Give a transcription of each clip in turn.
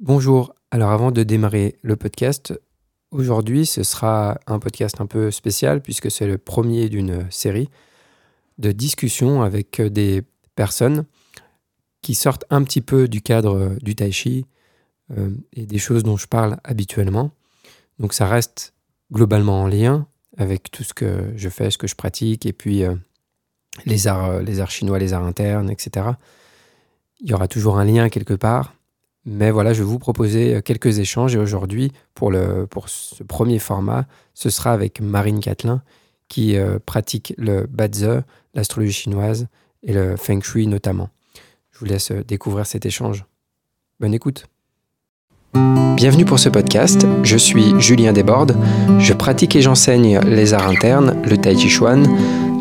Bonjour. Alors avant de démarrer le podcast, aujourd'hui ce sera un podcast un peu spécial puisque c'est le premier d'une série de discussions avec des personnes qui sortent un petit peu du cadre du tai chi euh, et des choses dont je parle habituellement. Donc ça reste globalement en lien avec tout ce que je fais, ce que je pratique et puis euh, arts, les arts chinois, les arts internes, etc. Il y aura toujours un lien quelque part mais voilà, je vais vous proposer euh, quelques échanges et aujourd'hui, pour, pour ce premier format, ce sera avec Marine Catelin qui euh, pratique le Bazi, l'astrologie chinoise et le Feng Shui notamment. Je vous laisse euh, découvrir cet échange. Bonne écoute. Bienvenue pour ce podcast, je suis Julien Desbordes, je pratique et j'enseigne les arts internes, le tai chi chuan,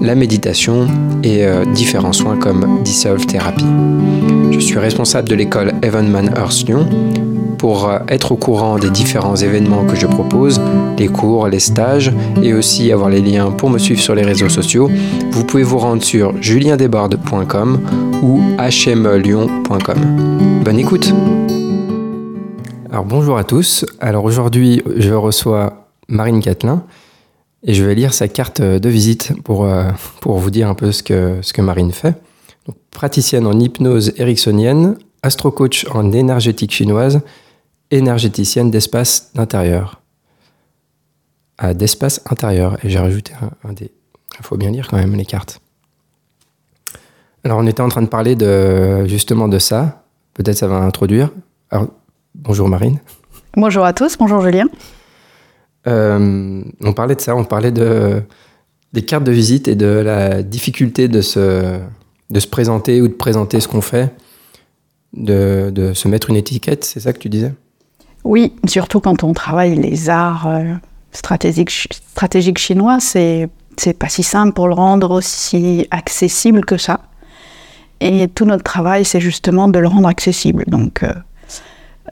la méditation et différents soins comme dissolve thérapie. Je suis responsable de l'école Evenman Earth Lyon. Pour euh, être au courant des différents événements que je propose, les cours, les stages et aussi avoir les liens pour me suivre sur les réseaux sociaux, vous pouvez vous rendre sur juliendesbordes.com ou hmlyon.com. Bonne écoute Alors bonjour à tous. Alors aujourd'hui, je reçois Marine Catelin et je vais lire sa carte de visite pour, euh, pour vous dire un peu ce que, ce que Marine fait praticienne en hypnose ericksonienne, astrocoach en énergétique chinoise, énergéticienne d'espace d'intérieur. Ah, d'espace intérieur. Et j'ai rajouté un, des. Il faut bien lire quand même les cartes. Alors, on était en train de parler de, justement de ça. Peut-être ça va introduire. Alors, bonjour Marine. Bonjour à tous, bonjour Julien. Euh, on parlait de ça, on parlait de, des cartes de visite et de la difficulté de se, de se présenter ou de présenter ce qu'on fait, de, de, se mettre une étiquette, c'est ça que tu disais? Oui, surtout quand on travaille les arts euh, stratégiques, stratégiques chinois, c'est c'est pas si simple pour le rendre aussi accessible que ça. Et tout notre travail, c'est justement de le rendre accessible. Donc, euh,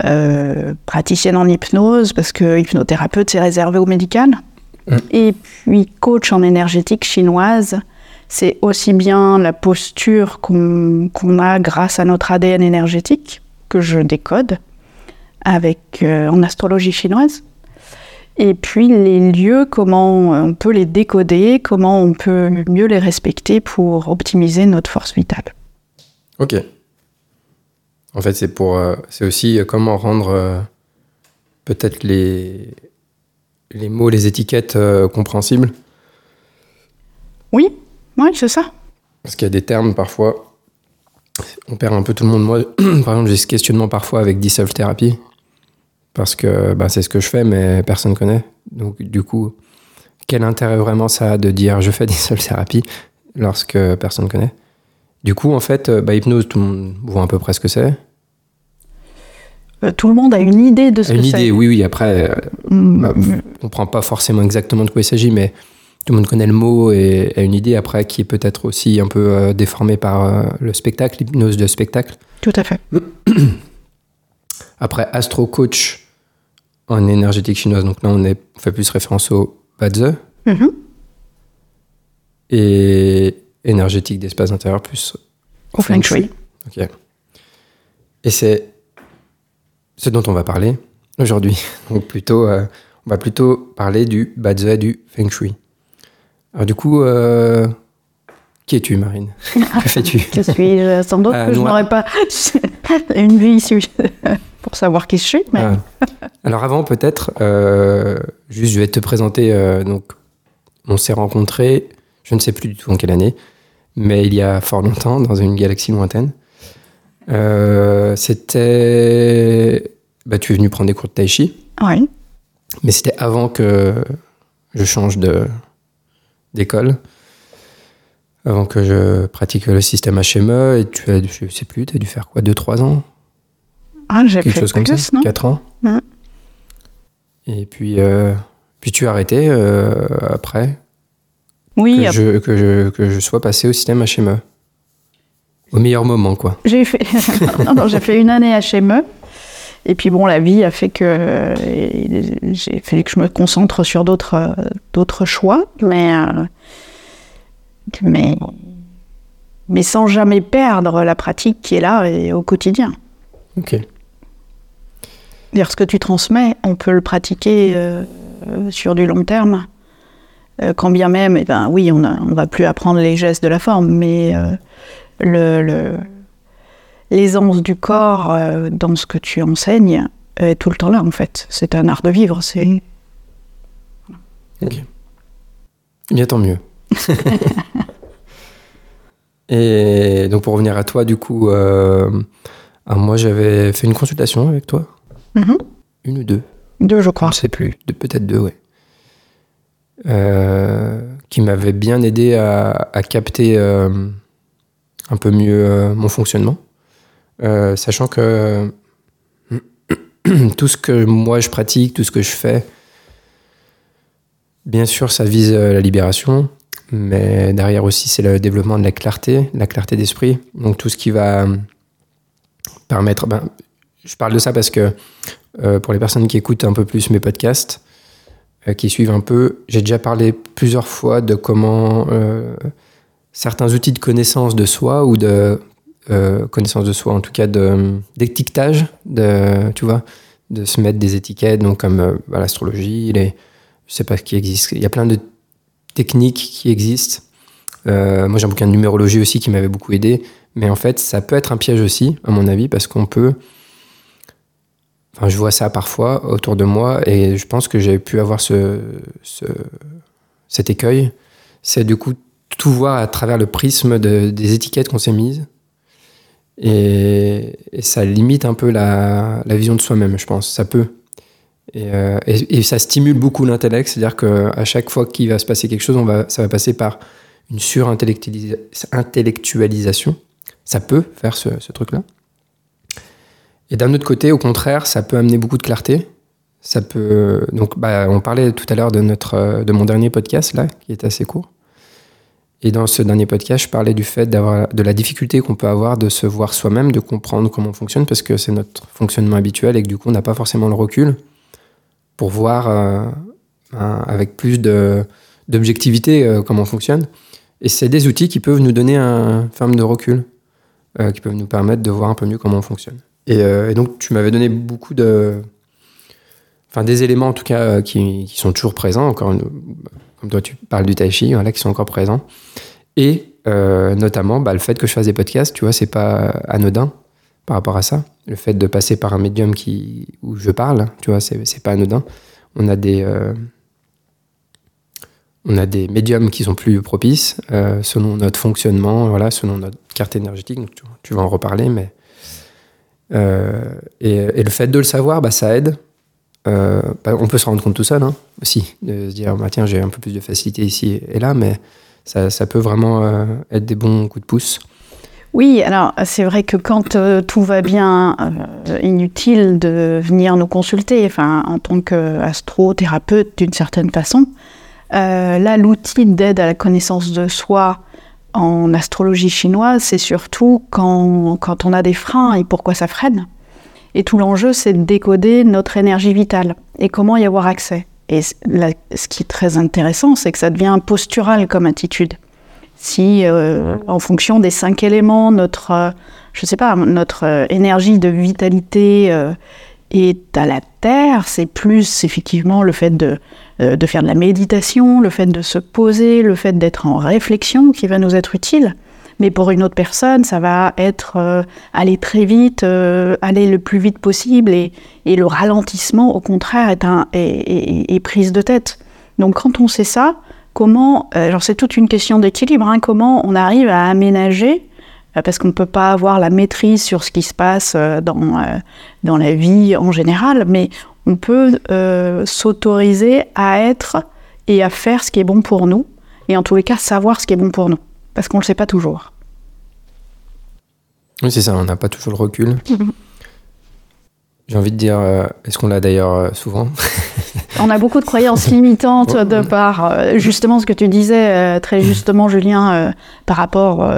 euh, praticienne en hypnose, parce que hypnothérapeute, c'est réservé au médical. Mmh. Et puis coach en énergétique chinoise, c'est aussi bien la posture qu'on a grâce à notre ADN énergétique, que je décode avec, euh, en astrologie chinoise, et puis les lieux, comment on peut les décoder, comment on peut mieux les respecter pour optimiser notre force vitale. Ok. En fait, c'est pour, euh, c'est aussi euh, comment rendre peut-être les, les mots, les étiquettes compréhensibles. Oui, oui, c'est ça. Parce qu'il y a des termes parfois, on perd un peu tout le monde. Moi, par exemple, j'ai ce questionnement parfois avec Dissolve Therapy, parce que bah, c'est ce que je fais, mais personne ne connaît. Donc, du coup, quel intérêt vraiment ça a de dire je fais Dissolve Therapy lorsque personne ne connaît? Du coup, en fait, bah, hypnose, tout le monde voit à peu près ce que c'est. Euh, tout le monde a une idée de ce que c'est. Une idée, oui, oui. Après, euh, mm. bah, on ne comprend pas forcément exactement de quoi il s'agit, mais tout le monde connaît le mot et a une idée après qui est peut-être aussi un peu euh, déformée par euh, le spectacle, l'hypnose de spectacle. Tout à fait. Après, Astro Coach en énergétique chinoise, donc là on, est, fait plus référence au Bazi. Mm-hmm. Et énergétique d'espace intérieur plus au Feng Shui. Ok. Et c'est ce dont on va parler aujourd'hui. Donc plutôt, euh, on va plutôt parler du Bazi et du Feng Shui. Alors du coup, euh, qui es-tu, Marine Que fais-tu Je suis euh, sans doute euh, que je n'aurais pas une vie issue pour savoir qui je suis. Mais... Ah. Alors avant, peut-être, juste, je vais te présenter. donc, on s'est rencontrés, je ne sais plus du tout en quelle année, mais il y a fort longtemps, dans une galaxie lointaine. c'était, bah, tu es venu prendre des cours de tai chi. Oui. Mais c'était avant que je change de d'école avant que je pratique le système HME. Et tu as, je sais plus, tu as dû faire quoi 2-3 ans? Ah, j'ai fait chose comme ça, non? 4 ans? Et puis, euh, puis tu as arrêté euh, après? Oui, que, Je, que, je, que je sois passé au système HME. Au meilleur moment, quoi. J'ai fait, j'ai fait une année HME. Et puis bon, la vie a fait que j'ai fallu que je me concentre sur d'autres d'autres choix, mais mais mais sans jamais perdre la pratique qui est là et au quotidien. Ok. Dire ce que tu transmets, on peut le pratiquer euh, sur du long terme. Euh, quand bien même, eh ben, oui, on ne va plus apprendre les gestes de la forme, mais le, l'aisance du corps dans ce que tu enseignes est tout le temps là, en fait. C'est un art de vivre. C'est... Ok. Bien, tant mieux. Et donc, pour revenir à toi, du coup, moi, j'avais fait une consultation avec toi. Mhm. Une ou deux Deux, je crois. Je ne sais plus. Peut-être deux, ouais. Euh, qui m'avait bien aidé à, capter euh, un peu mieux euh, mon fonctionnement. Sachant que tout ce que moi je pratique, tout ce que je fais, bien sûr, ça vise la libération, mais derrière aussi, c'est le développement de la clarté, la clarté d'esprit. Donc tout ce qui va permettre. Ben, je parle de ça parce que euh, pour les personnes qui écoutent un peu plus mes podcasts, euh, qui suivent un peu, j'ai déjà parlé plusieurs fois de comment euh, certains outils de connaissance de soi ou de connaissance de soi, en tout cas d'étiquetage, de, tu vois, de se mettre des étiquettes, donc comme l'astrologie, les, je sais pas ce qui existe. Il y a plein de techniques qui existent. moi, j'ai un bouquin de numérologie aussi qui m'avait beaucoup aidé. Mais en fait, ça peut être un piège aussi, à mon avis, parce qu'on peut. Enfin, je vois ça parfois autour de moi et je pense que j'ai pu avoir ce, cet écueil. C'est du coup tout voir à travers le prisme des étiquettes qu'on s'est mises. Et, ça limite un peu la, vision de soi-même, je pense. Ça peut. Et, euh, ça stimule beaucoup l'intellect, c'est-à-dire qu'à chaque fois qu'il va se passer quelque chose, on va, ça va passer par une surintellectualisation ça peut faire ce, truc-là. Et d'un autre côté, au contraire, ça peut amener beaucoup de clarté. Ça peut donc, bah, on parlait tout à l'heure de notre, de mon dernier podcast là, qui est assez court. Et dans ce dernier podcast, je parlais du fait de la difficulté qu'on peut avoir de se voir soi-même, de comprendre comment on fonctionne, parce que c'est notre fonctionnement habituel et que du coup, on n'a pas forcément le recul pour voir euh, avec plus d'objectivité euh, comment on fonctionne. Et c'est des outils qui peuvent nous donner un forme de recul. Euh, qui peuvent nous permettre de voir un peu mieux comment on fonctionne. Et, donc, tu m'avais donné beaucoup de. Enfin, des éléments en tout cas qui, qui sont toujours présents, encore comme toi tu parles du tai chi, qui sont encore présents. Et notamment bah, le fait que je fasse des podcasts, tu vois, c'est pas anodin par rapport à ça. Le fait de passer par un médium qui, où je parle, tu vois, c'est pas anodin. On a des, on a des médiums qui sont plus propices euh, selon notre fonctionnement, voilà, selon notre carte énergétique. Tu, vas en reparler, mais euh, et, le fait de le savoir, bah, ça aide. Euh, bah, on peut se rendre compte tout seul hein, aussi, de se dire bah, tiens j'ai un peu plus de facilité ici et là, mais ça, peut vraiment être des bons coups de pouce. Oui, alors c'est vrai que quand tout va bien, inutile de venir nous consulter, enfin en tant qu'astro-thérapeute d'une certaine façon. Euh, là, l'outil d'aide à la connaissance de soi en astrologie chinoise, c'est surtout quand, quand on a des freins et pourquoi ça freine. Et tout l'enjeu, c'est de décoder notre énergie vitale et comment y avoir accès? Et ce qui est très intéressant, c'est que ça devient postural comme attitude. Si, euh, en fonction des cinq éléments, notre, euh, je sais pas, notre énergie de vitalité est à la terre, c'est plus effectivement le fait de euh, de faire de la méditation, le fait de se poser, le fait d'être en réflexion qui va nous être utile. Mais pour une autre personne, ça va être euh, aller très vite, euh, aller le plus vite possible, et, le ralentissement, au contraire, est, un, est, prise de tête. Donc quand on sait ça, comment, alors c'est toute une question d'équilibre, hein, comment on arrive à aménager parce qu'on ne peut pas avoir la maîtrise sur ce qui se passe dans, dans la vie en général, mais on peut euh, s'autoriser à être et à faire ce qui est bon pour nous, et en tous les cas savoir ce qui est bon pour nous, parce qu'on ne le sait pas toujours. Oui, c'est ça, on n'a pas toujours le recul. J'ai envie de dire, euh, est-ce qu'on l'a d'ailleurs euh, souvent On a beaucoup de croyances limitantes de par euh, justement ce que tu disais très justement, Julien, par rapport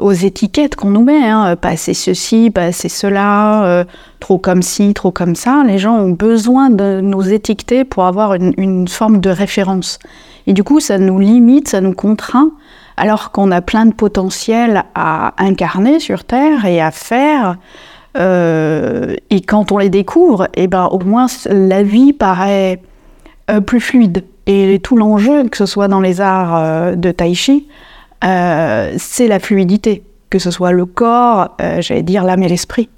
aux étiquettes qu'on nous met. Hein, pas assez ceci, pas assez cela, trop comme ci, trop comme ça. Les gens ont besoin de nous étiqueter pour avoir une, une forme de référence. Et du coup, ça nous limite, ça nous contraint, alors qu'on a plein de potentiel à incarner sur Terre et à faire et quand on les découvre, et eh ben, au moins la vie paraît plus fluide. Et tout l'enjeu, que ce soit dans les arts de tai chi, c'est la fluidité, que ce soit le corps, j'allais dire l'âme et l'esprit.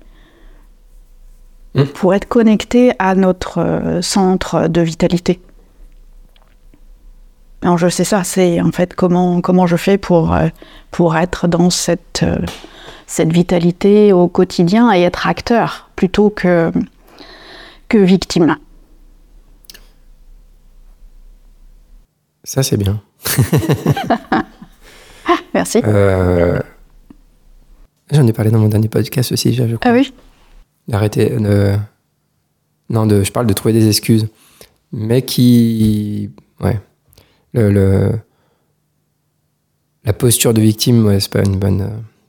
Mmh. Pour être connecté à notre centre de vitalité. Je sais ça, c'est en fait comment, comment je fais pour, euh, pour être dans cette, euh, cette vitalité au quotidien et être acteur plutôt que, que victime. Ça c'est bien. Merci. Euh, j'en ai parlé dans mon dernier podcast aussi, je crois. Ah oui D'arrêter de... Non, de, je parle de trouver des excuses. Mais qui... Ouais le, la posture de victime, ouais, c'est pas une bonne,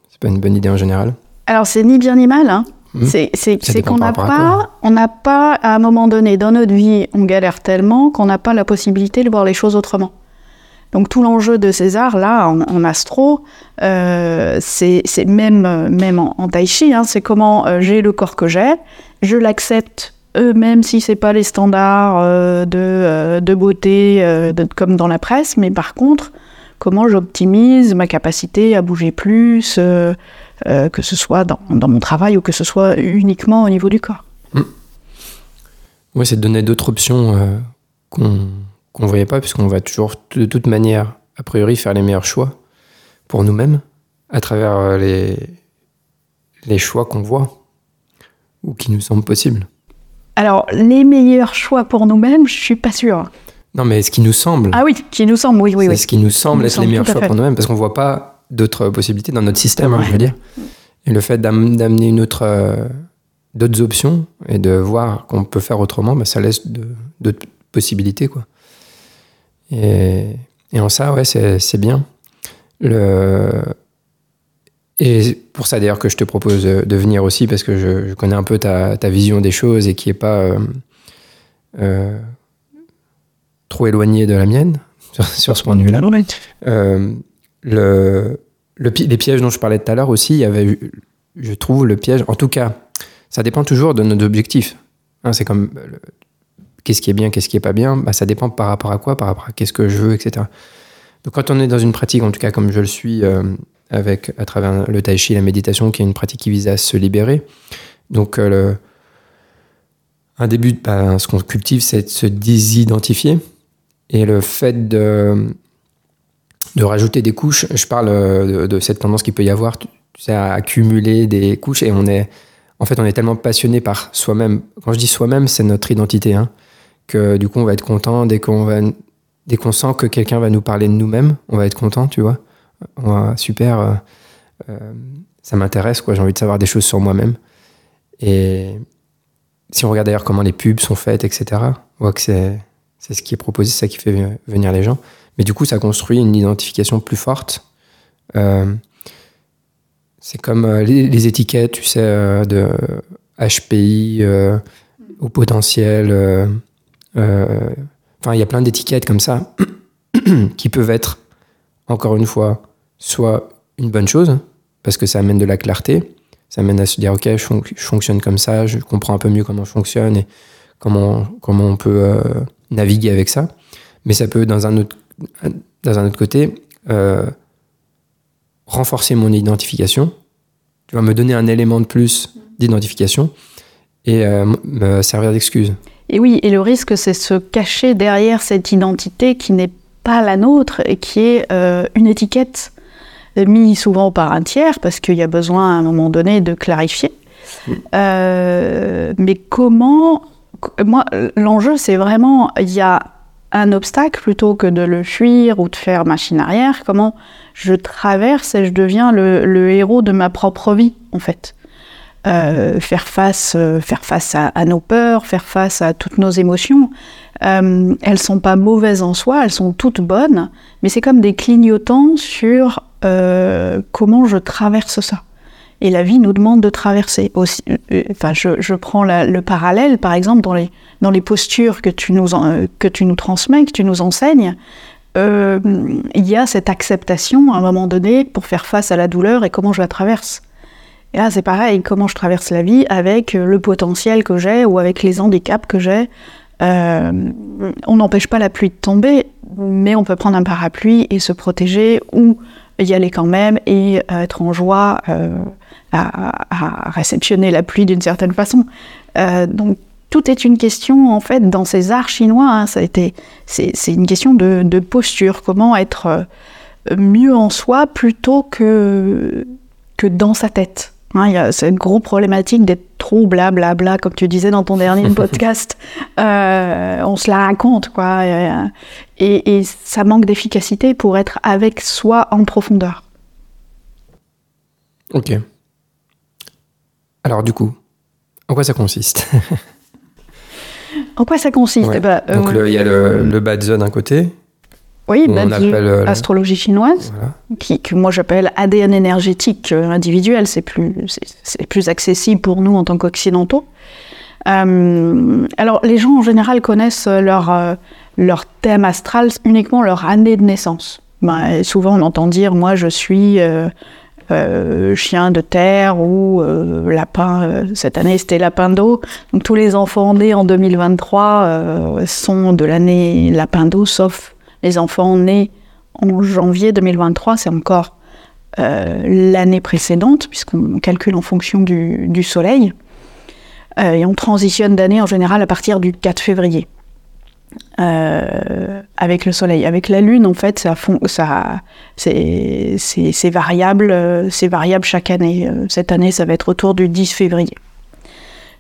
c'est pas une bonne idée en général. Alors c'est ni bien ni mal. Hein. Hmm. C'est qu'on n'a pas, on n'a pas à un moment donné dans notre vie, on galère tellement qu'on n'a pas la possibilité de voir les choses autrement. Donc tout l'enjeu de César, là, en, astro, euh, c'est même, même en, tai chi, hein, c'est comment euh, j'ai le corps que j'ai, je l'accepte même si c'est pas les standards euh, de, euh, de, beauté euh, comme dans la presse, mais par contre, comment j'optimise ma capacité à bouger plus, que ce soit dans, dans, mon travail ou que ce soit uniquement au niveau du corps. Mmh. Oui, c'est de donner d'autres options qu'on ne voyait pas, puisqu'on va toujours, de toute manière, a priori, faire les meilleurs choix pour nous-mêmes à travers les, les choix qu'on voit ou qui nous semblent possibles. Alors, les meilleurs choix pour nous-mêmes, je suis pas sûre. Non, mais ce qui nous semble. Ah oui, qui nous semble, oui, oui. C'est ce qui nous semble être les meilleurs choix pour nous-mêmes, parce qu'on voit pas d'autres possibilités dans notre système, hein, je veux dire. Et le fait d'amener une autre, euh, d'autres options et de voir qu'on peut faire autrement, bah, ça laisse d'autres possibilités, quoi. Et, et en ça, ouais, c'est bien. Le, et pour ça d'ailleurs que je te propose de venir aussi, parce que je, connais un peu ta, vision des choses et qui n'est pas euh, euh, trop éloignée de la mienne sur, ce point de vue-là. Euh, le, les pièges dont je parlais tout à l'heure aussi, il y avait, je trouve, le piège, en tout cas, ça dépend toujours de nos objectifs. Hein, c'est comme qu'est-ce qui est bien, qu'est-ce qui est pas bien, bah, ça dépend par rapport à quoi, par rapport à qu'est-ce que je veux, etc. Donc quand on est dans une pratique, en tout cas comme je le suis, avec, à travers le tai chi, la méditation, qui est une pratique qui vise à se libérer. Donc, euh, un début, bah, ce qu'on cultive, c'est de se désidentifier. Et le fait de, de rajouter des couches, je parle euh, de, cette tendance qu'il peut y avoir, tu à accumuler des couches. Et on est, en fait, on est tellement passionné par soi-même. Quand je dis soi-même, c'est notre identité. Hein, que du coup, on va être content dès qu'on va, dès qu'on sent que quelqu'un va nous parler de nous-mêmes, on va être content, tu vois super, euh, euh, ça m'intéresse, quoi. J'ai envie de savoir des choses sur moi-même. Et si on regarde d'ailleurs comment les pubs sont faites, etc., on voit que c'est, ce qui est proposé, c'est ça qui fait venir les gens. Mais du coup, ça construit une identification plus forte. Euh, c'est comme les, étiquettes, tu sais, de HPI au potentiel. Enfin, il y a plein d'étiquettes comme ça qui peuvent être, encore une fois, soit une bonne chose, parce que ça amène de la clarté, ça amène à se dire, ok, je, fonctionne comme ça, je comprends un peu mieux comment je fonctionne et comment, comment on peut euh, naviguer avec ça. Mais ça peut, dans un autre, dans un autre côté, euh, renforcer mon identification, tu vas me donner un élément de plus d'identification et euh, me servir d'excuse. Et oui, et le risque, c'est se cacher derrière cette identité qui n'est pas la nôtre et qui est une étiquette mis souvent par un tiers, parce qu'il y a besoin à un moment donné de clarifier. Euh, mais comment. Moi, l'enjeu, c'est vraiment. Il y a un obstacle plutôt que de le fuir ou de faire machine arrière. Comment je traverse et je deviens le, héros de ma propre vie, en fait? Euh, faire face, euh, faire face à, nos peurs, faire face à toutes nos émotions. Euh, elles sont pas mauvaises en soi, elles sont toutes bonnes, mais c'est comme des clignotants sur euh, comment je traverse ça. Et la vie nous demande de traverser aussi. Euh, enfin, je, prends le parallèle, par exemple, dans les, dans les postures que tu, nous que tu nous transmets, que tu nous enseignes. Euh, il y a cette acceptation à un moment donné pour faire face à la douleur et comment je la traverse. Et là, c'est pareil, comment je traverse la vie avec le potentiel que j'ai ou avec les handicaps que j'ai. Euh, on n'empêche pas la pluie de tomber, mais on peut prendre un parapluie et se protéger ou y aller quand même et être en joie euh, à, réceptionner la pluie d'une certaine façon. Euh, donc tout est une question en fait dans ces arts chinois. Hein, ça a été, c'est, une question de, de, posture. Comment être mieux en soi plutôt que que dans sa tête. Hein, c'est une grosse problématique d'être trop blablabla, bla, bla, comme tu disais dans ton dernier podcast. Euh, on se la raconte, quoi. Et, et ça manque d'efficacité pour être avec soi en profondeur. Ok. Alors, du coup, en quoi ça consiste En quoi ça consiste? Eh ben, Donc, il y a le, le bad zone d'un côté, oui, bah, euh, astrologie chinoise, qui, que moi j'appelle ADN énergétique euh, individuel, c'est plus, c'est, plus accessible pour nous en tant qu'occidentaux. Euh, alors, les gens en général connaissent leur, leur thème astral uniquement leur année de naissance. Ben, souvent, on entend dire Moi, je suis chien de terre ou lapin. cette année, c'était lapin d'eau. Donc, tous les enfants nés en 2023 sont de l'année lapin d'eau, sauf les enfants nés en janvier 2023, c'est encore euh, l'année précédente, puisqu'on calcule en fonction du, soleil. Euh, et on transitionne d'année en général à partir du 4 février. Euh, avec le soleil. Avec la lune, en fait, ça, c'est variable, c'est variable chaque année. Cette année, ça va être autour du 10 février.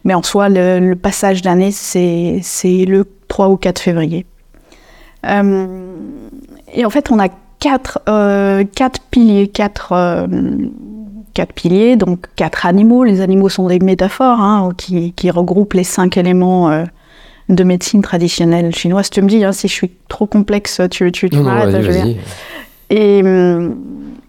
Mais en soi, le passage d'année, c'est le 3 ou 4 février. Euh, et en fait, on a quatre, euh, quatre piliers, quatre, euh, quatre piliers, donc quatre animaux. Les animaux sont des métaphores hein, qui, qui, regroupent les cinq éléments de médecine traditionnelle chinoise. Tu me dis hein, si je suis trop complexe, tu, tu, tu m'arrêtes. Et,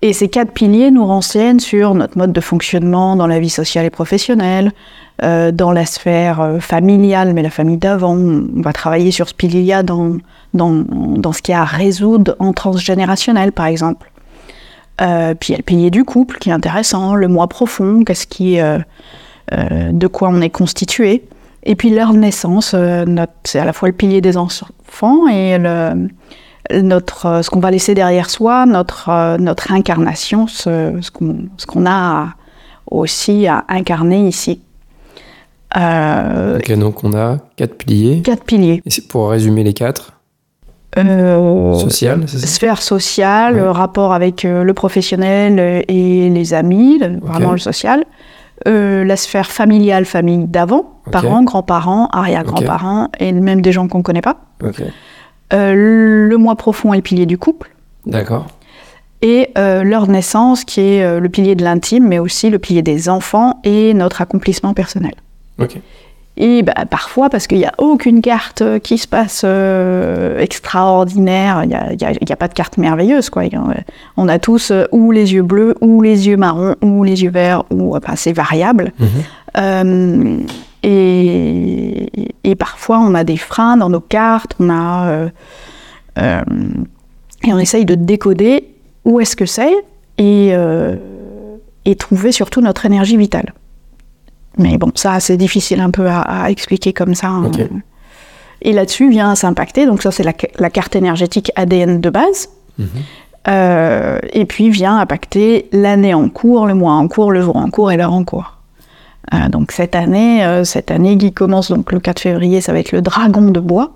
et, ces quatre piliers nous renseignent sur notre mode de fonctionnement dans la vie sociale et professionnelle, euh, dans la sphère euh, familiale, mais la famille d'avant. On va travailler sur ce pilier dans, dans, dans ce qu'il y a à résoudre en transgénérationnel, par exemple. Euh, puis il y a le pilier du couple qui est intéressant, le moi profond, qu'est-ce qui, de quoi on est constitué. Et puis leur naissance, c'est à la fois le pilier des enfants et le, notre, ce qu'on va laisser derrière soi, notre, notre incarnation, ce, ce qu'on a aussi à incarner ici. Euh, ok, donc on a quatre piliers. Quatre piliers. Et pour résumer les quatre euh, Social, Sphère sociale, rapport avec euh, le professionnel et les amis, vraiment le social. la sphère familiale, famille d'avant, parents, grands-parents, arrière-grands-parents, et même des gens qu'on ne connaît pas. le moi profond et le pilier du couple. D'accord. Et leur naissance, qui est le pilier de l'intime, mais aussi le pilier des enfants et notre accomplissement personnel. Et bah, parfois, parce qu'il n'y a aucune carte euh, qui se passe euh, extraordinaire, il n'y a, a, pas de carte merveilleuse. Quoi. On a tous euh, ou les yeux bleus, ou les yeux marrons, ou les yeux verts, ou c'est variable. Mhm. et, et, parfois, on a des freins dans nos cartes, on a, et on essaye de décoder où est-ce que c'est et, et trouver surtout notre énergie vitale. Mais bon, ça, c'est difficile un peu à, expliquer comme ça. Hein. Et là-dessus vient s'impacter, donc ça, c'est la, carte énergétique ADN de base. Mhm. Euh, et puis vient impacter l'année en cours, le mois en cours, le jour en cours et l'heure en cours. Euh, donc cette année, euh, cette année qui commence donc le 4 février, ça va être le dragon de bois.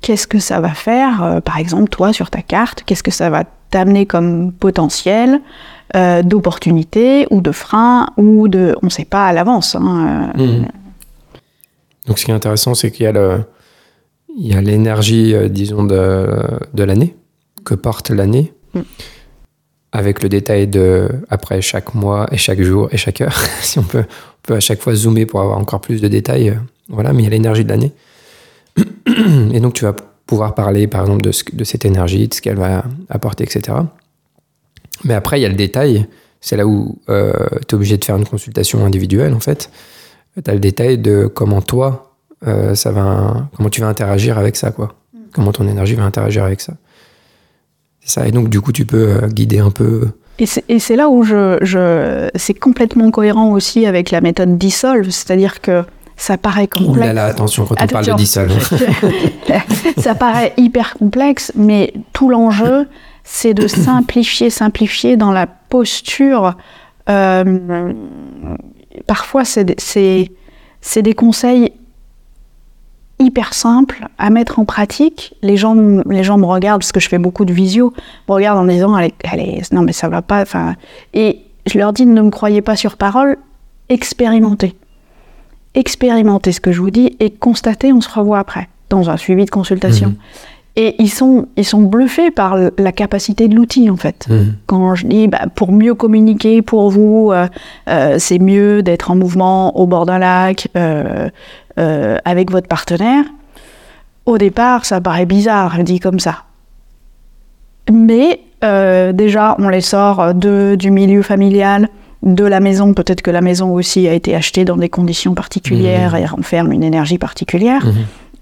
Qu'est-ce que ça va faire, par exemple, toi, sur ta carte? Qu'est-ce que ça va t'amener comme potentiel euh, d'opportunités ou de freins ou de... On ne sait pas à l'avance. Hein, euh. mmh. Donc ce qui est intéressant, c'est qu'il y a le... Il y a l'énergie, euh, disons, de, de l'année, que porte l'année, mmh. avec le détail de, après chaque mois et chaque jour et chaque heure, si on peut, on peut à chaque fois zoomer pour avoir encore plus de détails, voilà, mais il y a l'énergie de l'année. Et donc tu vas pouvoir parler, par exemple, de, de cette énergie, de ce qu'elle va apporter, etc. Mais après, il y a le détail. C'est là où euh, tu es obligé de faire une consultation individuelle, en fait. Tu as le détail de comment toi, euh, ça va, comment tu vas interagir avec ça, quoi. Comment ton énergie va interagir avec ça. C'est ça. Et donc, du coup, tu peux euh, guider un peu Et c'est là où je, je c'est complètement cohérent aussi avec la méthode Dissolve, c'est-à-dire que ça paraît complexe. Ouh là attention quand on parle de Dissolve. ça paraît hyper complexe, mais tout l'enjeu, c'est de simplifier, simplifier dans la posture. Euh, parfois, c'est des conseils hyper simples à mettre en pratique. Les gens, les gens me regardent, parce que je fais beaucoup de visio, me regardent en disant, allez, non mais ça va pas. Et je leur dis, ne me croyez pas sur parole, expérimentez. Expérimentez ce que je vous dis et constatez, on se revoit après, dans un suivi de consultation. Mmh. Et ils sont, ils sont bluffés par la capacité de l'outil, en fait. Mmh. Quand je dis, bah, pour mieux communiquer pour vous, euh, euh, c'est mieux d'être en mouvement au bord d'un lac euh, avec votre partenaire. Au départ, ça paraît bizarre, dit comme ça. Mais déjà, on les sort de, du milieu familial, de la maison. Peut-être que la maison aussi a été achetée dans des conditions particulières mmh. et renferme une énergie particulière.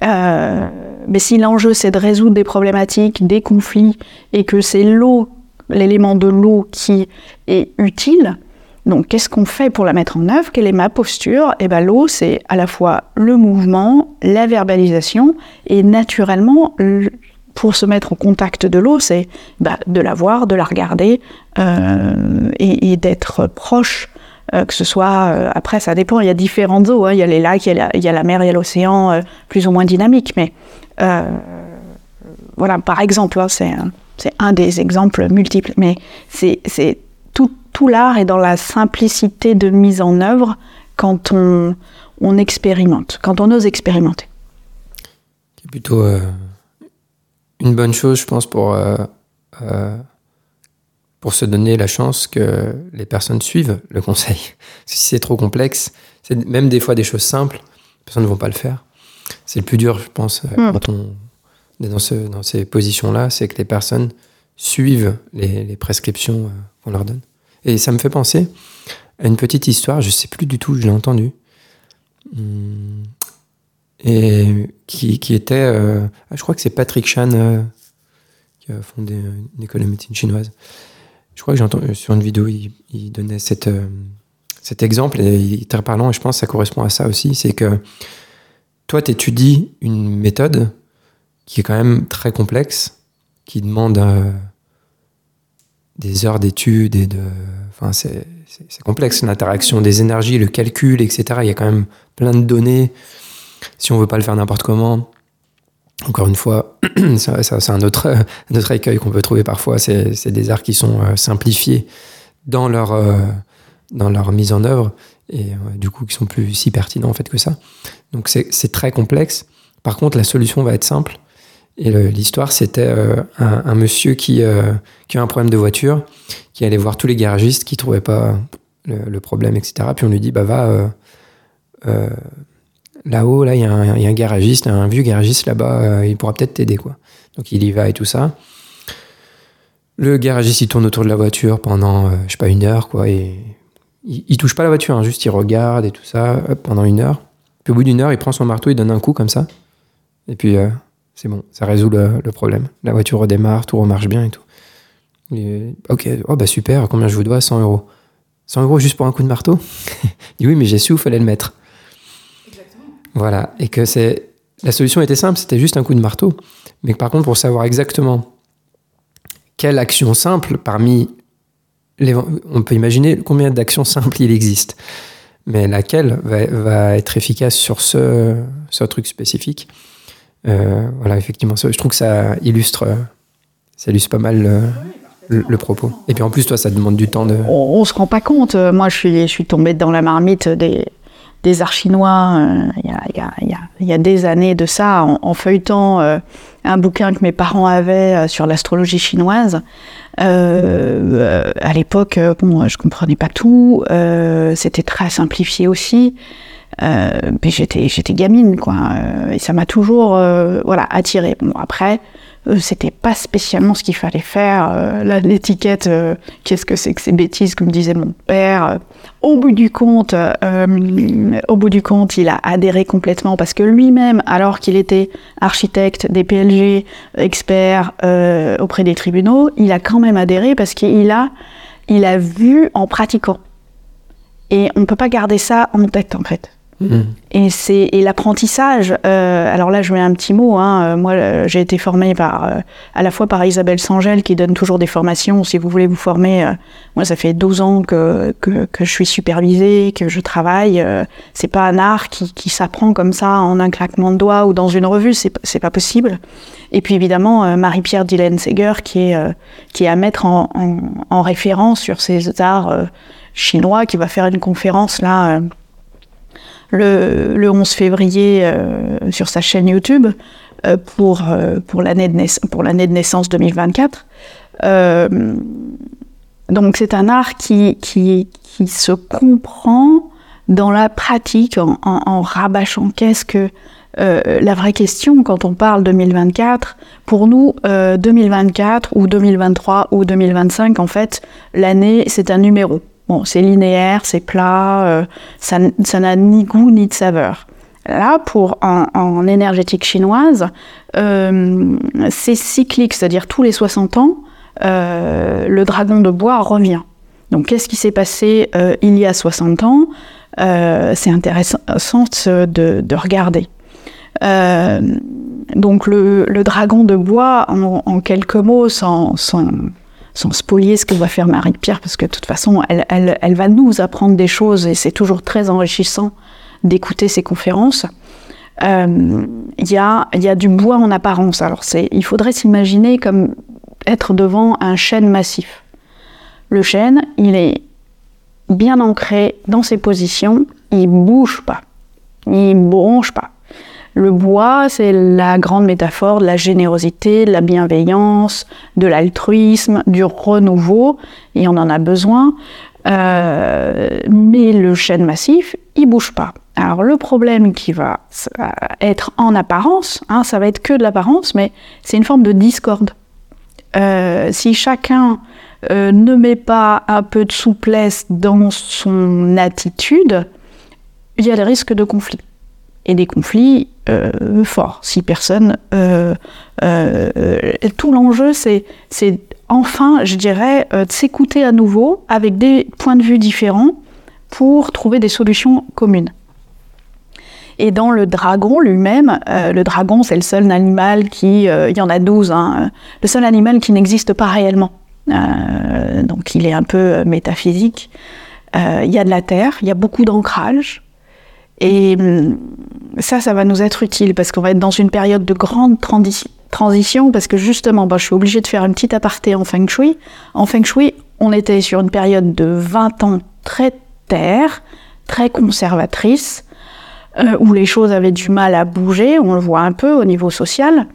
Euh, mais si l'enjeu c'est de résoudre des problématiques, des conflits, et que c'est l'eau, l'élément de l'eau qui est utile, donc qu'est-ce qu'on fait pour la mettre en œuvre? Quelle est ma posture? Eh ben l'eau c'est à la fois le mouvement, la verbalisation, et naturellement pour se mettre au contact de l'eau, c'est bah, de la voir, de la regarder euh, et, d'être proche euh, que ce soit, euh, après ça dépend, il y a différentes eaux, hein. il y a les lacs, il y a la, mer, il y a l'océan, plus ou moins dynamique, mais voilà, par exemple, hein, c'est un, des exemples multiples, mais c'est tout, tout l'art est dans la simplicité de mise en œuvre quand on, on expérimente, quand on ose expérimenter. C'est plutôt une bonne chose, je pense, pour pour se donner la chance que les personnes suivent le conseil. si c'est trop complexe, c'est même des fois des choses simples, les personnes ne vont pas le faire. C'est le plus dur, je pense, euh, hmm. quand on est dans, ce, dans ces positions-là, c'est que les personnes suivent les, prescriptions euh, qu'on leur donne. Et ça me fait penser à une petite histoire, je ne sais plus du tout, je l'ai entendue, hmm. Et qui, qui était, euh, je crois que c'est Patrick Chan qui a fondé une école de médecine chinoise. Je crois que j'entends euh, sur une vidéo, il, donnait cette, euh, cet exemple et il est très parlant et je pense que ça correspond à ça aussi. C'est que toi, tu étudies une méthode qui est quand même très complexe, qui demande euh, des heures d'études et de. Enfin, c'est complexe l'interaction des énergies, le calcul, etc. Il y a quand même plein de données. Si on veut pas le faire n'importe comment, encore une fois, c'est un autre, autre écueil qu'on peut trouver parfois. C'est des arts qui sont euh, simplifiés dans leur, euh, dans leur mise en œuvre et du coup qui sont plus si pertinents en fait que ça. Donc c'est très complexe. Par contre, la solution va être simple. Et l'histoire, c'était euh, un, monsieur qui, qui a un problème de voiture, qui allait voir tous les garagistes qui trouvaient pas le, problème, etc. Puis on lui dit, bah va là-haut, là, il y, a un garagiste, un vieux garagiste là-bas, euh, il pourra peut-être t'aider, quoi. Donc il y va et tout ça. Le garagiste, il tourne autour de la voiture pendant, euh, je sais pas, une heure, quoi, et il, touche pas la voiture, hein, juste il regarde et tout ça pendant une heure. Puis au bout d'une heure, il prend son marteau, il donne un coup comme ça, et puis euh, c'est bon, ça résout le, problème. La voiture redémarre, tout remarche bien et tout. ok, oh bah super, combien je vous dois? 100 euros. 100 euros juste pour un coup de marteau? Il dit oui, mais j'ai su où fallait le mettre. Voilà, et que c'est la solution était simple, c'était juste un coup de marteau. Mais par contre, pour savoir exactement quelle action simple parmi les, on peut imaginer combien d'actions simples il existe, mais laquelle va, être efficace sur ce, truc spécifique. Euh, voilà, effectivement, je trouve que ça illustre, ça illustre pas mal le, propos. Et puis en plus, toi, ça demande du temps de. On, on se rend pas compte. Moi, je suis, je suis dans la marmite des, des arts chinois euh, il y, a, des années de ça, en, feuilletant euh, un bouquin que mes parents avaient euh, sur l'astrologie chinoise. à l'époque, bon, je comprenais pas tout, c'était très simplifié aussi. mais j'étais j'étais gamine quoi et ça m'a toujours voilà attiré bon après euh, c'était pas spécialement ce qu'il fallait faire. Euh, l'étiquette, euh, qu'est-ce que c'est que ces bêtises, comme disait mon père. Au bout du compte, au bout du compte, il a adhéré complètement parce que lui-même, alors qu'il était architecte des PLG, expert auprès des tribunaux, il a quand même adhéré parce qu'il a il a vu en pratiquant. Et on ne peut pas garder ça en tête, en fait. Et c'est et l'apprentissage. Euh, alors là, je mets un petit mot. Hein, euh, moi, euh, j'ai été formée par à la fois par Isabelle Sangel qui donne toujours des formations. Si vous voulez vous former, moi, ça fait 12 ans que, que, que je suis supervisée, que je travaille. c'est pas un art qui, qui s'apprend comme ça en un claquement de doigts ou dans une revue. C'est c'est pas possible. Et puis évidemment, Marie-Pierre Dylan Seger qui est qui est à mettre en, en, en référence sur ces arts chinois, qui va faire une conférence là le, 11 février euh, sur sa chaîne YouTube euh, pour, euh, pour l'année de, de naissance 2024. donc c'est un art qui, qui, qui, se comprend dans la pratique en, en, rabâchant qu'est-ce que la vraie question quand on parle 2024, pour nous, 2024 ou 2023 ou 2025, en fait, l'année, c'est un numéro. Bon, c'est linéaire, c'est plat, euh, ça, n'a ni goût ni de saveur. Là, pour en, énergétique chinoise, euh, c'est cyclique, c'est-à-dire tous les 60 ans, euh, le dragon de bois revient. Donc, qu'est-ce qui s'est passé il y a 60 ans? C'est intéressant de, de regarder. donc, le, dragon de bois, en, quelques mots, sans, sans sans spolier ce que va faire Marie-Pierre, parce que de toute façon, elle, va nous apprendre des choses et c'est toujours très enrichissant d'écouter ses conférences. Euh, il y, a, du bois en apparence. Alors, il faudrait s'imaginer comme être devant un chêne massif. Le chêne, il est bien ancré dans ses positions, il bouge pas, il bronche pas. Le bois, c'est la grande métaphore de la générosité, de la bienveillance, de l'altruisme, du renouveau, et on en a besoin. Euh, mais le chêne massif, il bouge pas. Alors le problème qui va être en apparence, hein, ça va être que de l'apparence, mais c'est une forme de discorde. Euh, si chacun euh, ne met pas un peu de souplesse dans son attitude, il y a des risques de conflit et des conflits euh, forts. Si personne, euh, euh, tout l'enjeu, c'est, enfin, je dirais, de s'écouter à nouveau avec des points de vue différents pour trouver des solutions communes. Et dans le dragon lui-même, le dragon, c'est le seul animal qui, il y en a 12, hein, le seul animal qui n'existe pas réellement. donc il est un peu métaphysique. Il y a de la terre, il y a beaucoup d'ancrage, et hum, ça, ça va nous être utile parce qu'on va être dans une période de grande transition parce que justement, bah, je suis obligée de faire une petite aparté en Feng Shui. En Feng Shui, on était sur une période de 20 ans très terre, très conservatrice, euh, où les choses avaient du mal à bouger, on le voit un peu au niveau social.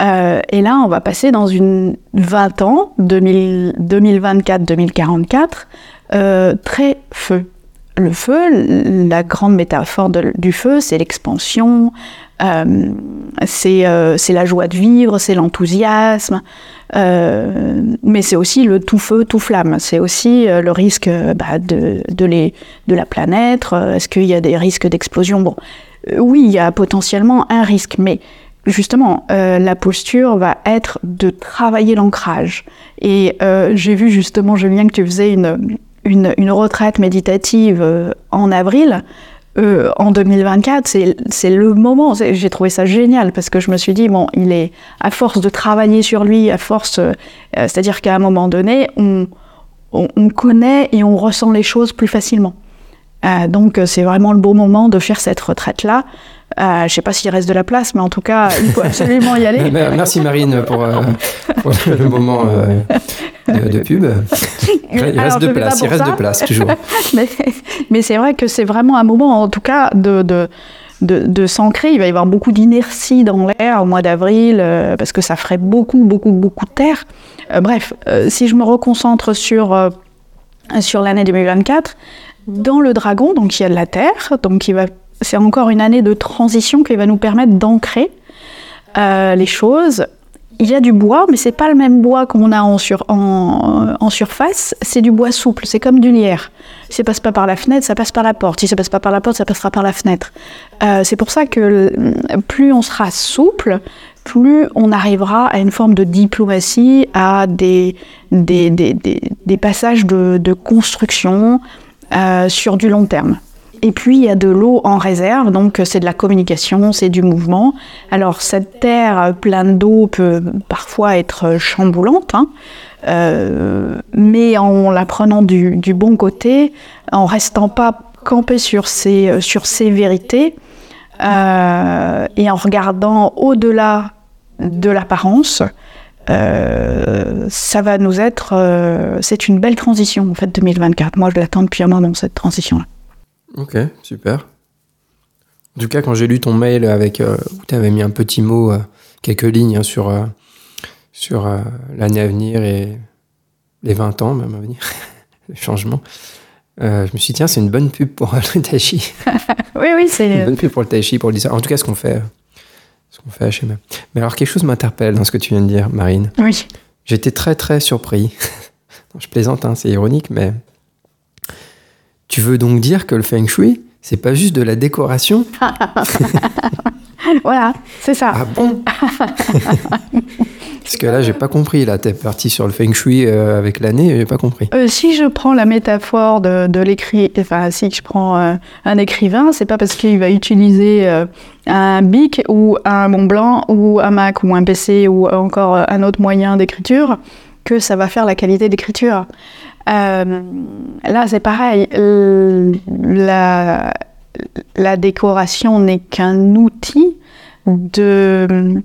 Euh, et là, on va passer dans une 20 ans, 2024-2044, euh, très feu le feu, la grande métaphore du feu, c'est l'expansion, euh, euh, c'est la joie de vivre, c'est l'enthousiasme, euh, mais c'est aussi le tout feu, tout flamme. C'est aussi le risque bah, de, de, la planète. Est-ce qu'il y a des risques d'explosion? Bon, oui, il y a potentiellement un risque, mais justement, la posture va être de travailler l'ancrage. Et j'ai vu justement, Julien, que tu faisais une une, retraite méditative euh, en avril, euh, en 2024, c'est le moment. J'ai trouvé ça génial parce que je me suis dit, bon, il est à force de travailler sur lui, à force, euh, c'est-à-dire qu'à un moment donné, on, on, connaît et on ressent les choses plus facilement. donc c'est vraiment le bon moment de faire cette retraite-là. Euh, je ne sais pas s'il reste de la place, mais en tout cas, il faut absolument y aller. Merci Marine pour, euh, le moment euh, de, pub. Il reste de place, il reste de place toujours. mais, c'est vrai que c'est vraiment un moment, en tout cas, de, de de, s'ancrer. Il va y avoir beaucoup d'inertie dans l'air au mois d'avril parce que ça ferait beaucoup, beaucoup, beaucoup de terre. bref, si je me reconcentre sur, sur l'année 2024, dans le dragon, donc il y a de la terre, donc il va c'est encore une année de transition qui va nous permettre d'ancrer euh, les choses. il y a du bois, mais c'est pas le même bois qu'on a en, sur, en, en surface. C'est du bois souple, c'est comme du lierre. Si ça passe pas par la fenêtre, ça passe par la porte. Si ça passe pas par la porte, ça passera par la fenêtre. Euh, c'est pour ça que le- plus on sera souple, plus on arrivera à une forme de diplomatie, à des, passages de, de construction euh, sur du long terme. Et puis, il y a de l'eau en réserve, donc c'est de la communication, c'est du mouvement. Alors, cette terre pleine d'eau peut parfois être chamboulante, hein, euh, mais en la prenant du, bon côté, en restant pas campé sur ses, sur ses vérités, euh, et en regardant au-delà de l'apparence, euh, ça va nous être. c'est une belle transition, en fait, 2024. Moi, je l'attends depuis un moment, cette transition-là. Ok, super. En tout cas, quand j'ai lu ton mail avec euh, où tu avais mis un petit mot, euh, quelques lignes hein, sur, euh, sur l'année à venir et les 20 ans même à venir, le changement, je me suis dit, tiens, c'est une bonne pub pour le tai chi. Oui, oui, Une c'est. bonne pub pour le tai chi, pour le design. En tout cas, ce qu'on fait, ce qu'on fait à HM. Mais alors, quelque chose m'interpelle dans ce que tu viens de dire, Marine. Oui. J'étais très, très surpris. Non, je plaisante, hein, c'est ironique, mais tu veux donc dire que le feng shui, c'est pas juste de la décoration Voilà, c'est ça. Ah bon Parce que là, j'ai pas compris. Là, t'es parti sur le feng shui euh, avec l'année, j'ai pas compris. Euh, si je prends la métaphore de, de l'écrit, enfin, si je prends euh, un écrivain, c'est pas parce qu'il va utiliser un bic ou un Mont Blanc ou un Mac ou un PC ou encore un autre moyen d'écriture que ça va faire la qualité d'écriture. Euh, là, c'est pareil. La, décoration n'est qu'un outil de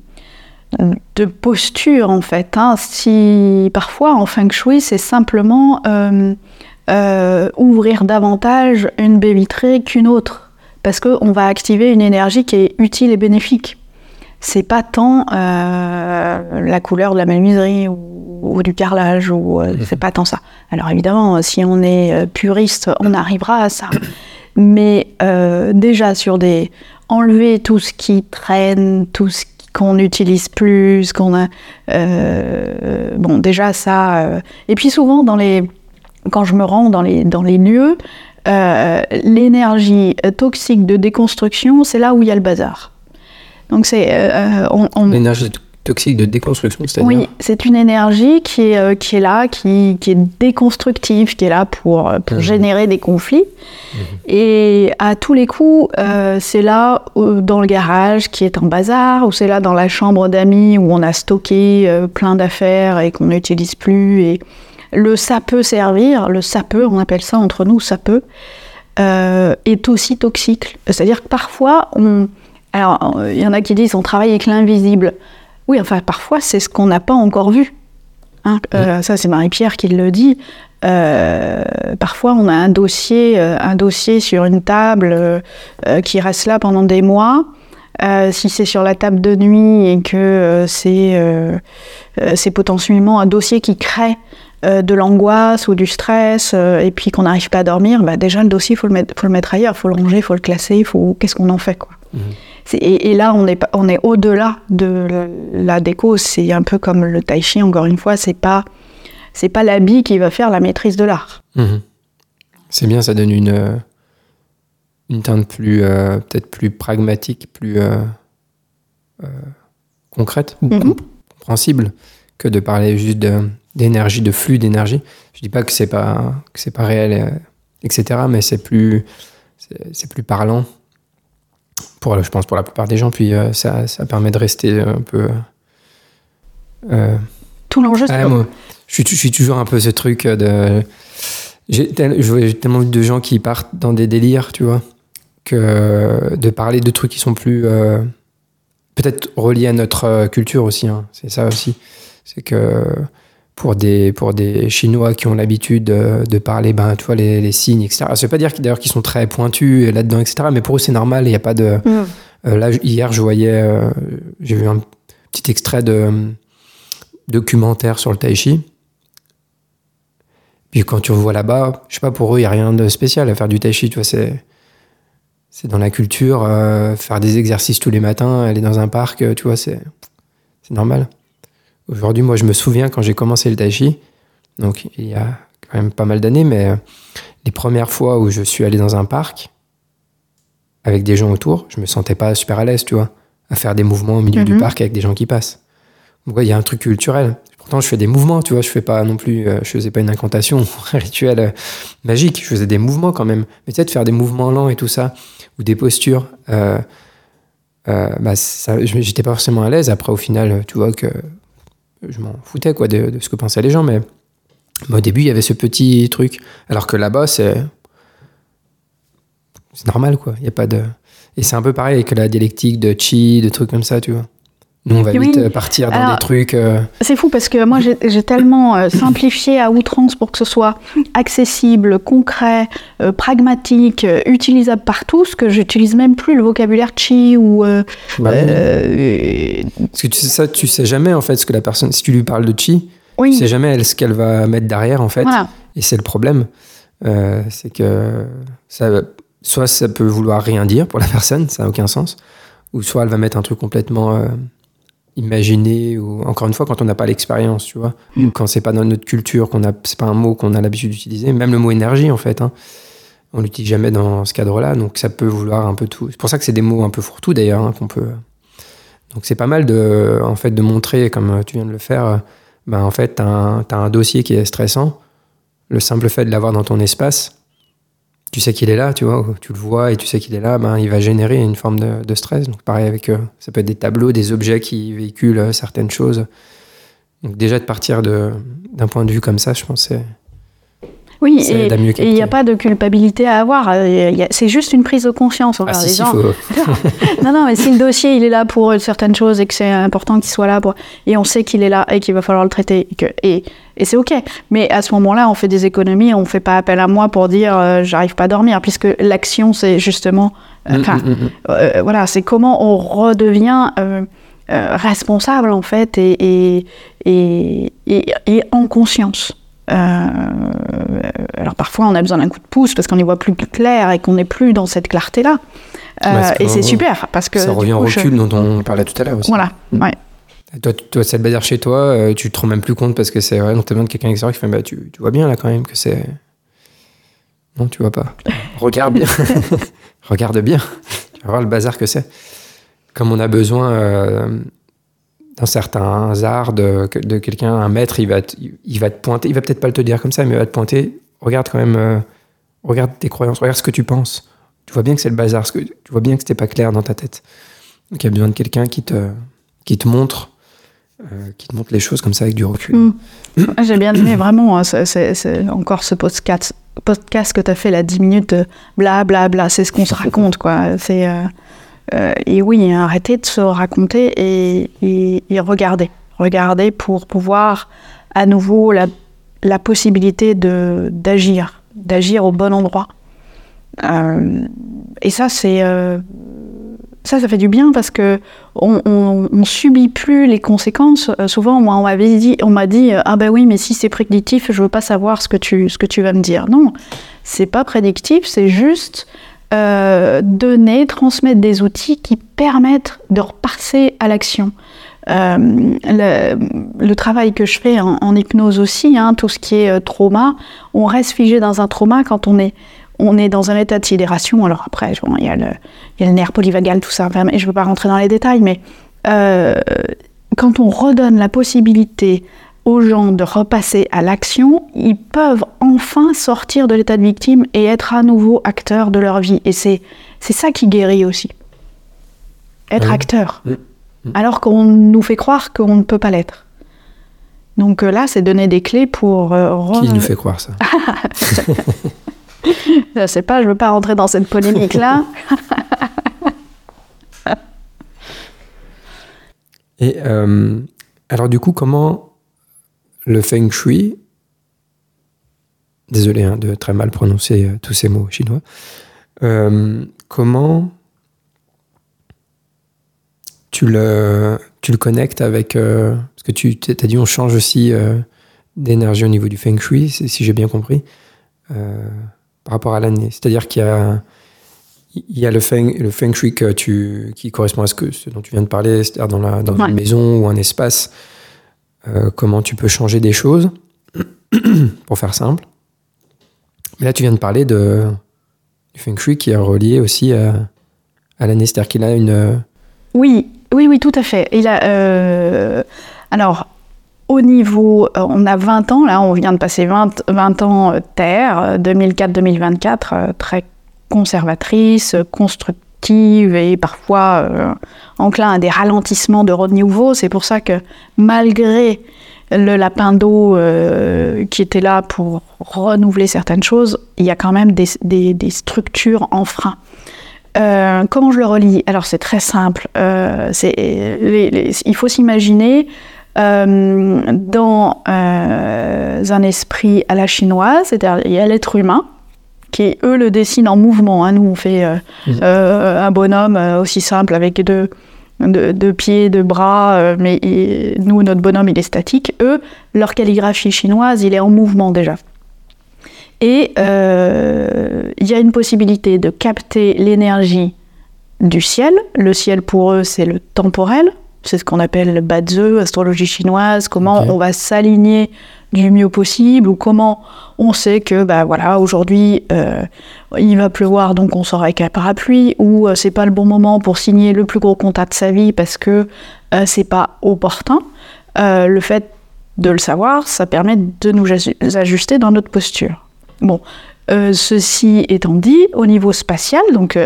de posture en fait. hein. Si parfois en feng shui c'est simplement euh, euh, ouvrir davantage une baie vitrée qu'une autre, parce qu'on va activer une énergie qui est utile et bénéfique. C'est pas tant euh, la couleur de la menuiserie ou, ou du carrelage, ou euh, c'est pas tant ça. Alors évidemment, si on est euh, puriste, on arrivera à ça. Mais euh, déjà sur des enlever tout ce qui traîne, tout ce qu'on n'utilise plus, qu'on a. bon, déjà ça. et puis souvent dans les, quand je me rends dans les dans les lieux, l'énergie toxique de déconstruction, c'est là où il y a le bazar. Donc c'est euh, on- on, L'énergie to- toxique de déconstruction, c'est-à-dire oui, c'est une énergie qui est, euh, qui est là, qui, qui est déconstructive, qui est là pour, euh, pour Mhm. générer des conflits. Et à tous les coups, euh, c'est là euh, dans le garage qui est en bazar, ou c'est là dans la chambre d'amis où on a stocké euh, plein d'affaires et qu'on n'utilise plus. Et le ça peut servir, le ça peut, on appelle ça entre nous ça peut, euh, est aussi toxique. C'est-à-dire que parfois, on... alors euh, il y en a qui disent on travaille avec l'invisible. Oui, enfin, parfois, c'est ce qu'on n'a pas encore vu. Hein, euh, ça, c'est Marie-Pierre qui le dit. Euh, parfois, on a un dossier, un dossier sur une table euh, qui reste là pendant des mois. Si c'est sur la table de nuit et que c'est potentiellement un dossier qui crée de l'angoisse ou du stress et puis qu'on n'arrive pas à dormir, bah déjà le dossier, il faut, le mettre- faut le mettre ailleurs, il faut le ranger, il faut le classer, faut... qu'est-ce qu'on en fait quoi Mhm. Et, et là, on est, pas- on est au-delà de la déco. C'est un peu comme le tai chi, encore une fois. C'est pas, c'est pas l'habit qui va faire la maîtrise de l'art. Mhm. C'est bien, ça donne une, euh, une teinte plus, euh, peut-être plus pragmatique, plus euh, euh, concrète, ou Mhm. com- compréhensible, que de parler juste d'énergie, de flux d'énergie. Je dis pas que c'est pas que c'est pas réel, etc. Mais c'est plus c'est c'est plus parlant pour, je pense, pour la plupart des gens. Puis euh, ça, ça permet de rester un peu. euh, Tout l'enjeu, c'est ah, moi, je, suis, je suis toujours un peu ce truc de. J'ai tellement vu de gens qui partent dans des délires, tu vois, que de parler de trucs qui sont plus. euh, Peut-être reliés à notre euh, culture aussi, hein. c'est ça aussi. C'est que pour des, pour des Chinois qui ont l'habitude de, de parler, ben, tu vois, les, les signes, etc. Ça veut pas dire d'ailleurs qu'ils sont très pointus là-dedans, etc. Mais pour eux, c'est normal, il n'y a pas de. Mm. Euh, là, hier, je voyais, euh, j'ai vu un petit extrait de euh, documentaire sur le tai chi. Puis quand tu revois là-bas, je sais pas, pour eux, il n'y a rien de spécial à faire du tai chi, tu vois, c'est. C'est dans la culture, euh, faire des exercices tous les matins, aller dans un parc, euh, tu vois, c'est c'est normal. Aujourd'hui, moi, je me souviens quand j'ai commencé le tai donc il y a quand même pas mal d'années, mais euh, les premières fois où je suis allé dans un parc avec des gens autour, je me sentais pas super à l'aise, tu vois, à faire des mouvements au milieu du Mhm. parc avec des gens qui passent. Donc, ouais, il y a un truc culturel. Pourtant, je fais des mouvements, tu vois, je fais pas non plus, euh, je faisais pas une incantation, un rituel euh, magique, je faisais des mouvements quand même. Mais tu sais, de faire des mouvements lents et tout ça, ou des postures, euh, bah, j'étais pas forcément à l'aise. Après, au final, tu vois que je m'en foutais quoi de, ce que pensaient les gens, mais, mais au début, il y avait ce petit truc. Alors que là-bas, c'est c'est normal, quoi. Il y a pas de et c'est un peu pareil avec la dialectique de chi, de trucs comme ça, tu vois. Nous, on va Oui. vite euh, partir dans Alors, des trucs. euh, C'est fou parce que moi j'ai tellement euh, simplifié à outrance pour que ce soit accessible, concret, euh, pragmatique, utilisable par tous que j'utilise même plus le vocabulaire chi ou bah, Parce que tu sais ça, tu sais jamais en fait ce que la personne. Si tu lui parles de chi, oui tu sais jamais elle, ce qu'elle va mettre derrière en fait. voilà Et c'est le problème, c'est que ça, soit ça peut vouloir rien dire pour la personne, ça n'a aucun sens, ou soit elle va mettre un truc complètement imaginé, ou encore une fois quand on n'a pas l'expérience, tu vois, Mm. ou quand c'est pas dans notre culture, qu'on a, c'est pas un mot qu'on a l'habitude d'utiliser, même le mot énergie en fait, hein, on l'utilise jamais dans ce cadre-là, donc ça peut vouloir un peu tout. C'est pour ça que c'est des mots un peu fourre-tout d'ailleurs hein, qu'on peut. Donc c'est pas mal de, en fait, de montrer, comme tu viens de le faire, ben, en fait, t'as un, t'as un dossier qui est stressant le simple fait de l'avoir dans ton espace, tu sais qu'il est là, tu vois, tu le vois et tu sais qu'il est là, ben, il va générer une forme de, de stress. Donc pareil avec, euh, ça peut être des tableaux, des objets qui véhiculent euh, certaines choses. Donc déjà de partir de- d'un point de vue comme ça, je pense c'est oui et il n'y a pas de culpabilité à avoir Euh, c'est juste une prise de conscience Ah envers si, les si, gens faut... non, non, mais si le dossier il est là pour certaines choses et que c'est important qu'il soit là pour... et on sait qu'il est là et qu'il va falloir le traiter et, que... et, et c'est ok. Mais à ce moment-là, on fait des économies, on fait pas appel à moi pour dire euh, j'arrive pas à dormir, puisque l'action c'est justement, euh, Mm, mm, mm, euh, voilà, c'est comment on redevient responsable en fait et, et, et, en conscience. Euh, alors parfois on a besoin d'un coup de pouce parce qu'on y voit plus clair et qu'on n'est plus dans cette clarté-là. Euh, et c'est super parce que ça revient au je- recul dont on parlait tout à l'heure aussi. Voilà, Mm. ouais. Toi, toi, cette bazar chez toi, euh, tu te rends même plus compte parce que c'est vrai, donc t'as besoin de quelqu'un extérieur qui fait bah, tu, tu vois bien là quand même que c'est. Non, tu vois pas. Regarde bien. Regarde bien. Tu vas voir le bazar que c'est. Comme on a besoin euh, dans certains arts de, de quelqu'un, un maître, il va, te, il va te pointer, il va peut-être pas te le dire comme ça, mais il va te pointer. Regarde quand même, euh, regarde tes croyances, regarde ce que tu penses. Tu vois bien que c'est le bazar, ce que, tu vois bien que c'était pas clair dans ta tête. Donc il y a besoin de quelqu'un qui te, qui te montre qui te montre les choses comme ça avec du recul. Mm. Ah, J'ai bien aimé vraiment, hein, c'est- encore ce podcast, que tu as fait, là, 10 minutes, de bla bla bla, c'est ce qu'on se raconte, quoi. Euh, euh, et oui, arrêtez de se raconter et, et, et regarder. Regarder pour pouvoir à nouveau la, la possibilité d'agir, d'agir au bon endroit. Euh, et ça, c'est. Ça, ça fait du bien parce que on, subit plus les conséquences. Euh, souvent, on m'avait dit, on m'a dit, euh, ah ben oui, mais si c'est prédictif, je veux pas savoir ce que tu, ce que tu vas me dire. Non, c'est pas prédictif, c'est juste euh, donner, transmettre des outils qui permettent de repasser à l'action. Le, travail que je fais en, hypnose aussi, hein, tout ce qui est trauma, on reste figé dans un trauma quand on est on est dans un état de sidération. Alors après, il y, a le, il y a le nerf polyvagal, tout ça. Enfin, je ne veux pas rentrer dans les détails, mais euh, quand on redonne la possibilité aux gens de repasser à l'action, ils peuvent enfin sortir de l'état de victime et être à nouveau acteurs de leur vie. Et c'est ça qui guérit aussi. Être acteur. Alors qu'on nous fait croire qu'on ne peut pas l'être. Donc euh, là, c'est donner des clés pour... euh, re- Qui nous fait croire ça? Je sais pas, je veux pas rentrer dans cette polémique-là. Et euh, alors du coup, comment le feng shui, désolé hein, de très mal prononcer euh, tous ces mots chinois, euh, comment tu le, tu le connectes avec... parce que tu as dit on change aussi d'énergie au niveau du feng shui, si j'ai bien compris, rapport à l'année. C'est-à-dire qu'il y a... Il y a le feng, le feng shui que tu, qui correspond à ce, que, ce dont tu viens de parler, c'est-à-dire dans, la, dans Ouais. une maison ou un espace. euh, comment tu peux changer des choses, pour faire simple. Mais là, tu viens de parler de, du Feng Shui qui est relié aussi à, à l'année, c'est-à-dire qu'il a une... Oui, oui, oui, tout à fait. Il a, euh, alors, au niveau, euh, on a 20 ans, là, on vient de passer 20, 20 ans euh, Terre, 2004-2024, très conservatrice, constructive et parfois euh, enclin à des ralentissements de renouveau. C'est pour ça que malgré le lapin d'eau euh, qui était là pour renouveler certaines choses, il y a quand même des, structures en frein. Euh, comment je le relis Alors c'est très simple. Euh, il faut s'imaginer euh, dans euh, un esprit à la chinoise, c'est-à-dire il y a l'être humain qui eux le dessinent en mouvement. hein. Nous on fait euh, un bonhomme aussi simple avec deux, pieds, deux bras, euh, mais nous notre bonhomme il est statique. Eux leur calligraphie chinoise il est en mouvement déjà. Et euh, il y a une possibilité de capter l'énergie du ciel. Le ciel pour eux, c'est le temporel. C'est ce qu'on appelle le Bazhe, astrologie chinoise, comment on va s'aligner du mieux possible ou comment on sait que bah voilà aujourd'hui euh, il va pleuvoir donc on sort avec un parapluie ou euh, c'est pas le bon moment pour signer le plus gros contrat de sa vie parce que euh, c'est pas opportun. Euh, le fait de le savoir, ça permet de nous aju- ajuster dans notre posture. Bon, euh, ceci étant dit, au niveau spatial, donc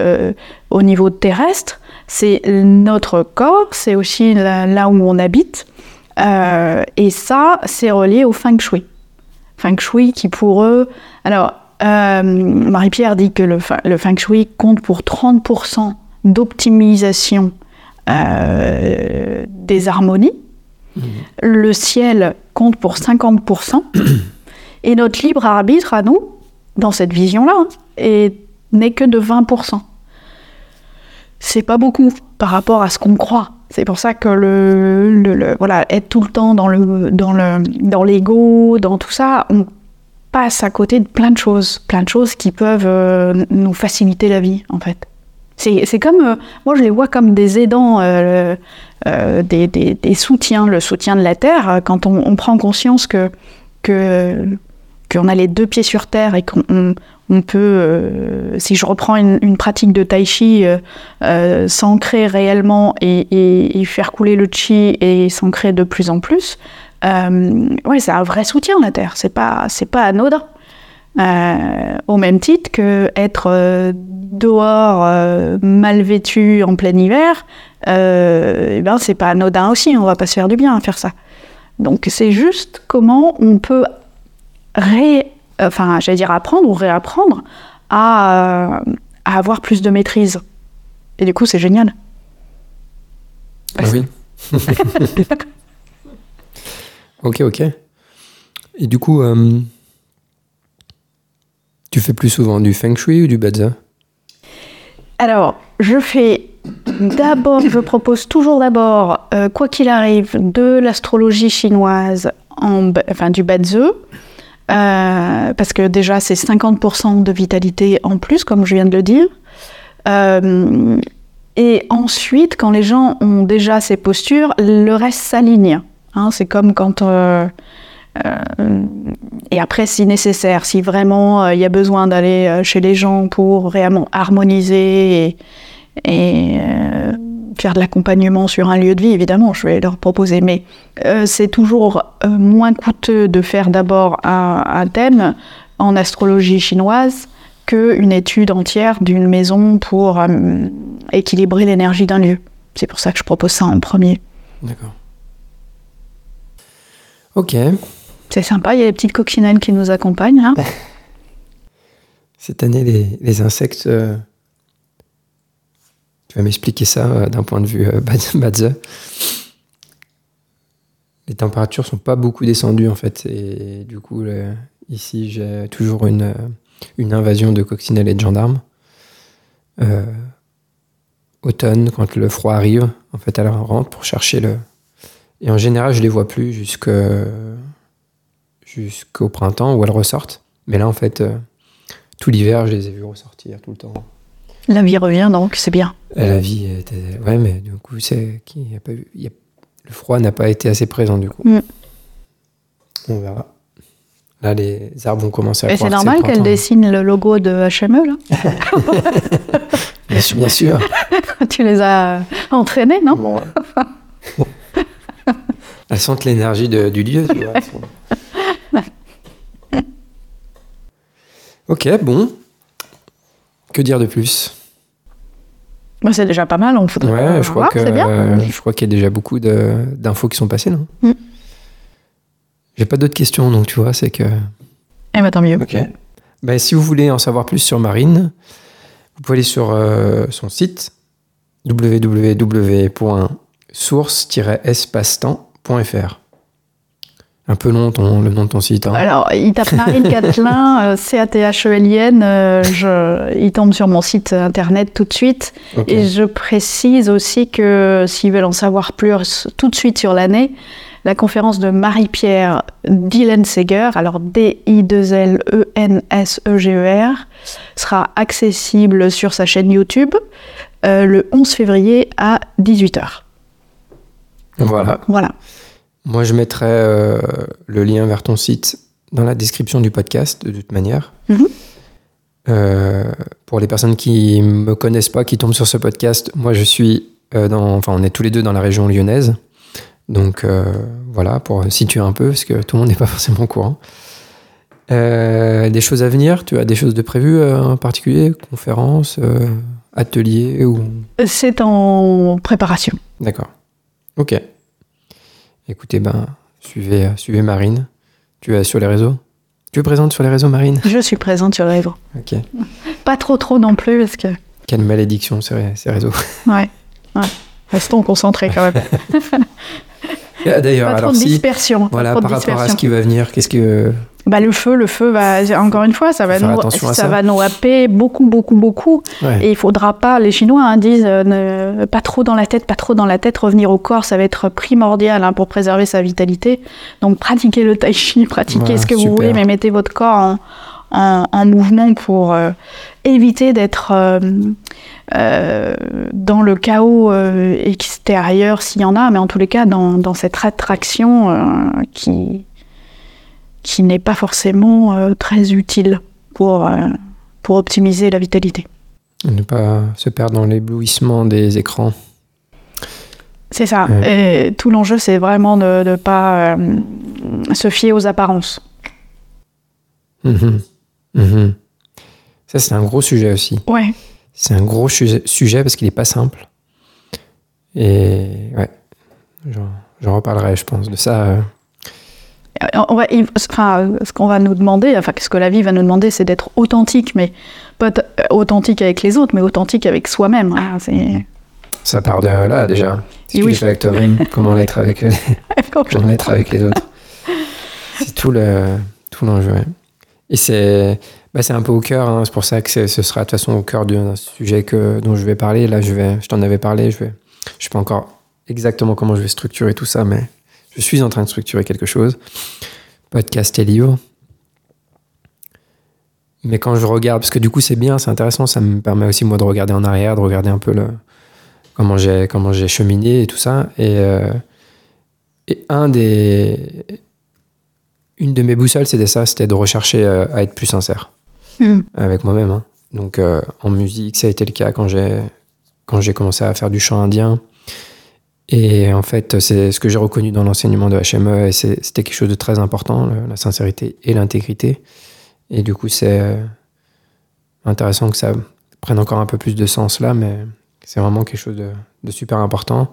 au niveau terrestre, c'est notre corps, c'est aussi là, là où on habite, euh, et ça, c'est relié au feng shui. Feng shui qui pour eux, alors euh, Marie-Pierre dit que le, fe- le feng shui compte pour 30% d'optimisation euh, des harmonies. Le ciel compte pour 50%. Et notre libre arbitre à nous, dans cette vision-là, hein, est- n'est que de 20%. C'est pas beaucoup par rapport à ce qu'on croit. C'est pour ça que le, voilà, être tout le temps dans le dans le dans l'ego, dans tout ça, on passe à côté de plein de choses, plein de choses qui peuvent euh, nous faciliter la vie en fait. C'est comme euh, moi je les vois comme des aidants, euh, des, des- soutiens, le soutien de la terre. Quand on, on prend conscience que que qu'on a les deux pieds sur terre et qu'on on- peut, euh, si je reprends une, pratique de tai chi, euh, euh, s'ancrer réellement et, faire couler le chi et s'ancrer de plus en plus, ouais, c'est un vrai soutien la terre. C'est pas, c'est pas anodin. Au même titre que être dehors mal vêtu en plein hiver, eh ben c'est pas anodin aussi. On va pas se faire du bien à faire ça. Donc c'est juste comment on peut ré, enfin j'allais dire apprendre ou réapprendre à, euh, à avoir plus de maîtrise. Et du coup c'est génial. Ah oui. ok, ok. Et du coup, euh, tu fais plus souvent du feng shui ou du badza? Alors, je fais d'abord, je propose toujours d'abord, euh, quoi qu'il arrive, de l'astrologie chinoise, en, enfin du Bazhe, euh, parce que déjà c'est 50% de vitalité en plus, comme je viens de le dire. Euh, et ensuite, quand les gens ont déjà ces postures, le reste s'aligne. Hein, c'est comme quand euh, et après, si nécessaire, si vraiment il y a besoin d'aller chez les gens pour réellement harmoniser et, faire de l'accompagnement sur un lieu de vie, évidemment, je vais leur proposer. Mais euh, c'est toujours euh, moins coûteux de faire d'abord un, un thème en astrologie chinoise qu'une étude entière d'une maison pour euh, équilibrer l'énergie d'un lieu. C'est pour ça que je propose ça en premier. D'accord. Ok. C'est sympa, il y a les petites coccinelles qui nous accompagnent. hein. Cette année, les, les insectes. Tu vas m'expliquer ça euh, d'un point de vue euh, bad- badza. Les températures sont pas beaucoup descendues en fait. Et du coup, ici, j'ai toujours une, euh, une invasion de coccinelles et de gendarmes. Automne, quand le froid arrive, en fait, elle rentre pour chercher le. Et en général, je les vois plus jusqu'au printemps où elles ressortent. Mais là, en fait. tout l'hiver, je les ai vus ressortir tout le temps. La vie revient donc, c'est bien. Et la vie était. Ouais, mais du coup, c'est. qui y a pas eu- il y a- Le froid n'a pas été assez présent, du coup. Mm. On verra. Là, les arbres vont commencer à Et c'est normal le qu'elle dessine le logo de HME, là Bien sûr, bien sûr. Tu les as entraînés, non? Bon. Elles sentent l'énergie de- du lieu. tu vois, ok, bon. Que dire de plus? Bah, C'est déjà pas mal, on faudrait Ouais, je crois voir, que c'est bien. je crois qu'il y a déjà beaucoup de- d'infos qui sont passées, non? Mm. J'ai pas d'autres questions, donc tu vois, c'est que. Eh ben, tant mieux. Ok. Ben, si vous voulez en savoir plus sur Marine, vous pouvez aller sur euh, son site www.source-espacetemps.fr. Un peu long ton, le nom de ton site. hein. Alors, il tape Marine Catelin, euh, C-A-T-H-E-L-I-N. euh, je- il tombe sur mon site internet tout de suite. Et je précise aussi que s'ils veulent en savoir plus tout de suite sur l'année, la conférence de Marie-Pierre Dillenseger, alors D-I-2-L-E-N-S-E-G-E-R, E sera accessible sur sa chaîne YouTube euh, le 11 février à 18h. Voilà. Voilà. Moi, je mettrai euh, le lien vers ton site dans la description du podcast, de toute manière. Mhm. Euh, pour les personnes qui me connaissent pas, qui tombent sur ce podcast, moi, je suis euh, dans. Enfin, on est tous les deux dans la région lyonnaise. Donc, voilà, pour situer un peu, parce que tout le monde n'est pas forcément au courant. Euh, des choses à venir? Tu as des choses de prévues euh, en particulier? Conférences, euh, ateliers ou... C'est en préparation. D'accord. Ok. Écoutez, ben, suivez, euh, suivez Marine. Tu es sur les réseaux? Tu es présente sur les réseaux, Marine? Je suis présente sur les réseaux. Ok. Pas trop trop non plus, parce que... Quelle malédiction, ces, ré- ces réseaux. Ouais, ouais. Restons concentrés quand même. Ah, D'ailleurs, Pas trop alors de si... dispersion. Voilà, trop par rapport à dispersion. ce qui va venir, qu'est-ce que... Bah, le feu, le feu va encore une fois, ça va nous, ça ça. va nous happer beaucoup, beaucoup, beaucoup. Ouais. Et il faudra pas. Les Chinois hein, disent euh, ne- pas trop dans la tête, pas trop dans la tête. Revenir au corps, ça va être primordial hein, pour préserver sa vitalité. Donc pratiquez le tai chi, pratiquez Voilà, ce que vous voulez, mais mettez votre corps en, en- en mouvement pour euh, éviter d'être euh, euh, dans le chaos euh, extérieur s'il y en a, mais en tous les cas dans, dans cette attraction qui qui n'est pas forcément très utile pour, pour optimiser la vitalité. Ne pas se perdre dans l'éblouissement des écrans. C'est ça. Ouais. Et tout l'enjeu, c'est vraiment de ne pas se fier aux apparences. Mhm. Mhm. Ça, c'est un gros sujet aussi. Ouais. C'est un gros sujet, parce qu'il n'est pas simple. Et ouais, j'en reparlerai, je pense, de ça. euh. On va, enfin, ce qu'on va nous demander, enfin, ce que la vie va nous demander, c'est d'être authentique, mais pas euh, authentique avec les autres, mais authentique avec soi-même. hein. Ça part de là déjà. Si tu oui. avec toi-même, comment l'être avec, comment l'être avec les autres C'est tout le tout l'enjeu. Et c'est bah, c'est un peu au cœur. hein. C'est pour ça que ce sera de toute façon au cœur d'un sujet que dont je vais parler. Là, je je t'en avais parlé. Je je sais pas encore exactement comment je vais structurer tout ça, mais je suis en train de structurer quelque chose. Podcast et livre. Mais quand je regarde, parce que du coup c'est bien, c'est intéressant, ça me permet aussi moi de regarder en arrière, de regarder un peu comment j'ai comment j'ai cheminé et tout ça. Et, euh, et un des une de mes boussoles c'était ça, c'était de rechercher euh, à être plus sincère Hmm. avec moi-même. hein. Donc euh, en musique, ça a été le cas quand j'ai quand j'ai commencé à faire du chant indien. Et en fait, c'est ce que j'ai reconnu dans l'enseignement de HME, et c'était quelque chose de très important, la sincérité et l'intégrité. Et du coup, c'est euh, intéressant que ça prenne encore un peu plus de sens là, mais c'est vraiment quelque chose de, super important.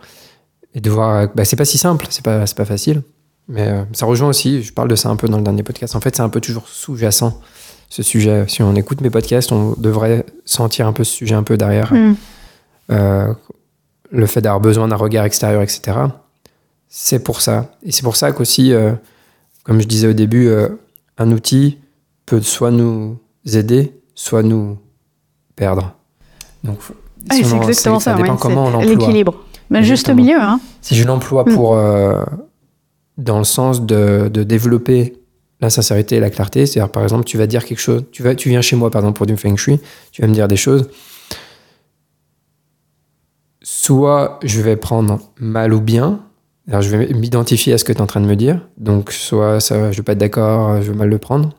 Et de voir, bah, c'est pas si simple, c'est pas, pas facile, mais euh, ça rejoint aussi, je parle de ça un peu dans le dernier podcast. En fait, c'est un peu toujours sous-jacent ce sujet. Si on écoute mes podcasts, on devrait sentir un peu ce sujet un peu derrière. Hmm. Euh, le fait d'avoir besoin d'un regard extérieur, etc. C'est pour ça. Et c'est pour ça qu'aussi, euh, comme je disais au début, euh, un outil peut soit nous aider, soit nous perdre. Donc, Ah, si c'est exactement ça. dépend ouais, comment on l'emploie. L'équilibre. Mais juste au milieu, hein. Si je l'emploie Mm. pour dans le sens de, de développer la sincérité et la clarté, c'est-à-dire par exemple, tu vas dire quelque chose, tu, vas, tu viens chez moi par exemple pour du feng shui, tu vas me dire des choses, soit je vais prendre mal ou bien, Alors, je vais m'identifier à ce que tu es en train de me dire. Donc, soit ça, je vais pas être d'accord, je vais mal le prendre.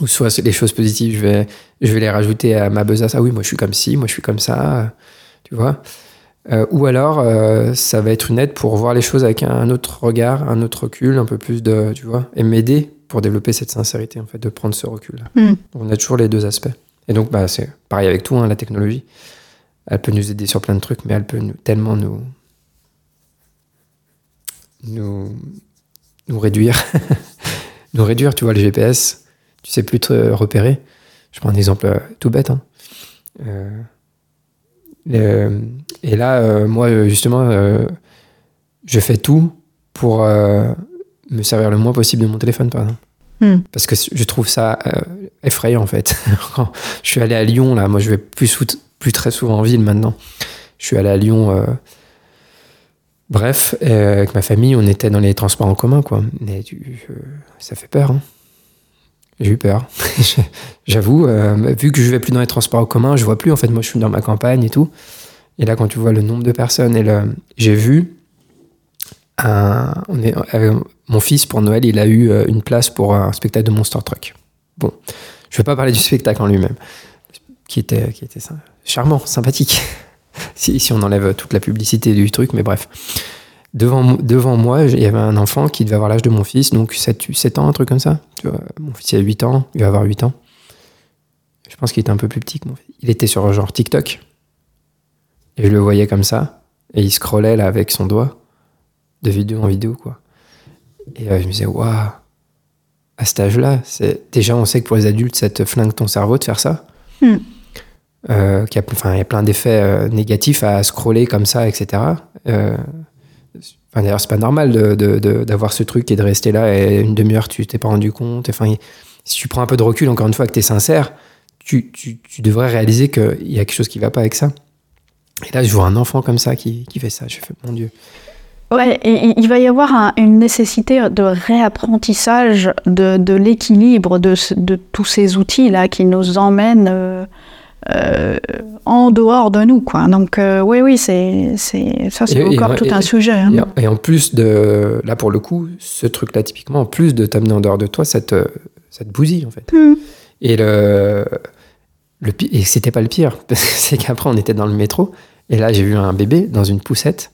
Ou soit des choses positives, je vais, je vais les rajouter à ma besace. Ah oui, moi je suis comme ci, moi je suis comme ça. Tu vois euh, Ou alors, euh, ça va être une aide pour voir les choses avec un autre regard, un autre recul, un peu plus de. Tu vois Et m'aider pour développer cette sincérité, en fait, de prendre ce recul. Mm. On a toujours les deux aspects. Et donc, bah, c'est pareil avec tout, hein, la technologie. Elle peut nous aider sur plein de trucs, mais elle peut nous, tellement nous. nous. nous réduire. nous réduire, tu vois, le GPS, tu sais plus te repérer. Je prends un exemple euh, tout bête. Hein. Euh, euh, et là, euh, moi, justement, je fais tout pour me servir le moins possible de mon téléphone, par exemple. Hmm. Parce que je trouve ça euh, effrayant, en fait. Quand je suis allé à Lyon, là, moi, je vais plus, plus très souvent en ville maintenant. Je suis allé à Lyon. euh, Bref, euh, avec ma famille, on était dans les transports en commun, quoi. Mais ça fait peur. hein. J'ai eu peur. J'avoue, vu que je vais plus dans les transports en commun, je vois plus. En fait, moi, je suis dans ma campagne et tout. Et là, quand tu vois le nombre de personnes, et le... j'ai vu, un- on est, mon fils pour Noël, il a eu euh, une place pour un spectacle de Monster Truck. Bon, je vais pas parler du spectacle en lui-même, qui était, charmant, sympathique. si, on enlève toute la publicité du truc, mais bref. Devant, mo- devant moi, il y avait un enfant qui devait avoir l'âge de mon fils, donc 7, 7 ans, un truc comme ça. Mon fils il a 8 ans, il va avoir 8 ans. Je pense qu'il était un peu plus petit que mon fils. Il était sur genre TikTok. Et je le voyais comme ça. Et il scrollait là avec son doigt, de vidéo en vidéo, quoi. Et euh, je me disais, waouh, à cet âge-là, c'est... déjà on sait que pour les adultes, ça te flingue ton cerveau de faire ça. Euh, qu'il y a, enfin, il y a plein d'effets euh, négatifs à scroller comme ça, etc. Euh, enfin, d'ailleurs, c'est pas normal de- de- de- d'avoir ce truc et de rester là et une demi-heure, tu t'es pas rendu compte. Enfin, si tu prends un peu de recul, encore une fois, que tu es sincère, tu, tu- tu devrais réaliser qu'il y a quelque chose qui va pas avec ça. Et là, je vois un enfant comme ça qui, qui fait ça. Je fais, mon Dieu. Ouais, et il- va y avoir un- une nécessité de réapprentissage de, de l'équilibre de, tous ces outils-là qui nous emmènent euh, euh, en dehors de nous. Quoi. Donc, euh, oui, oui, c'est, c'est, ça, c'est Et- et- encore tout et- un sujet. hein. Et en, plus de, là pour le coup, ce truc-là typiquement, en plus de t'amener en dehors de toi, ça te, ça te bousille en fait. Hmm. Et le, le et c'était pas le pire, parce que c'est qu'après on était dans le métro et là j'ai vu un bébé dans une poussette.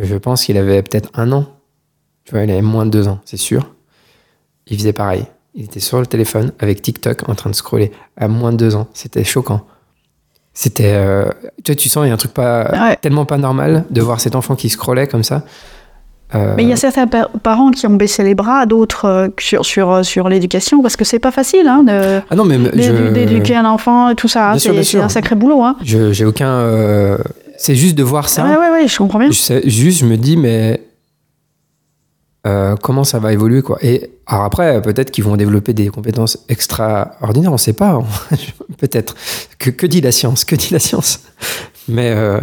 Je pense qu'il avait peut-être un an. Tu vois, il avait moins de deux ans, c'est sûr. Il faisait pareil. Il était sur le téléphone avec TikTok en train de scroller à moins de deux ans. C'était choquant. C'était, euh, tu vois, tu sens il y a un truc pas Ouais. tellement pas normal de voir cet enfant qui scrollait comme ça. Euh, Mais il y a certains pa- parents qui ont baissé les bras, d'autres euh, sur, sur, sur l'éducation, parce que c'est pas facile hein, ah je, d'éduquer un enfant et tout ça. C'est, un sacré boulot. Hein. j'ai aucun. C'est juste de voir ça. Ouais, ouais, ouais, je comprends bien. Je juste, je me dis, mais euh, comment ça va évoluer quoi? Et alors après, peut-être qu'ils vont développer des compétences extraordinaires, on ne sait pas. hein. peut-être. Que, que dit la science? Que dit la science? Mais, euh,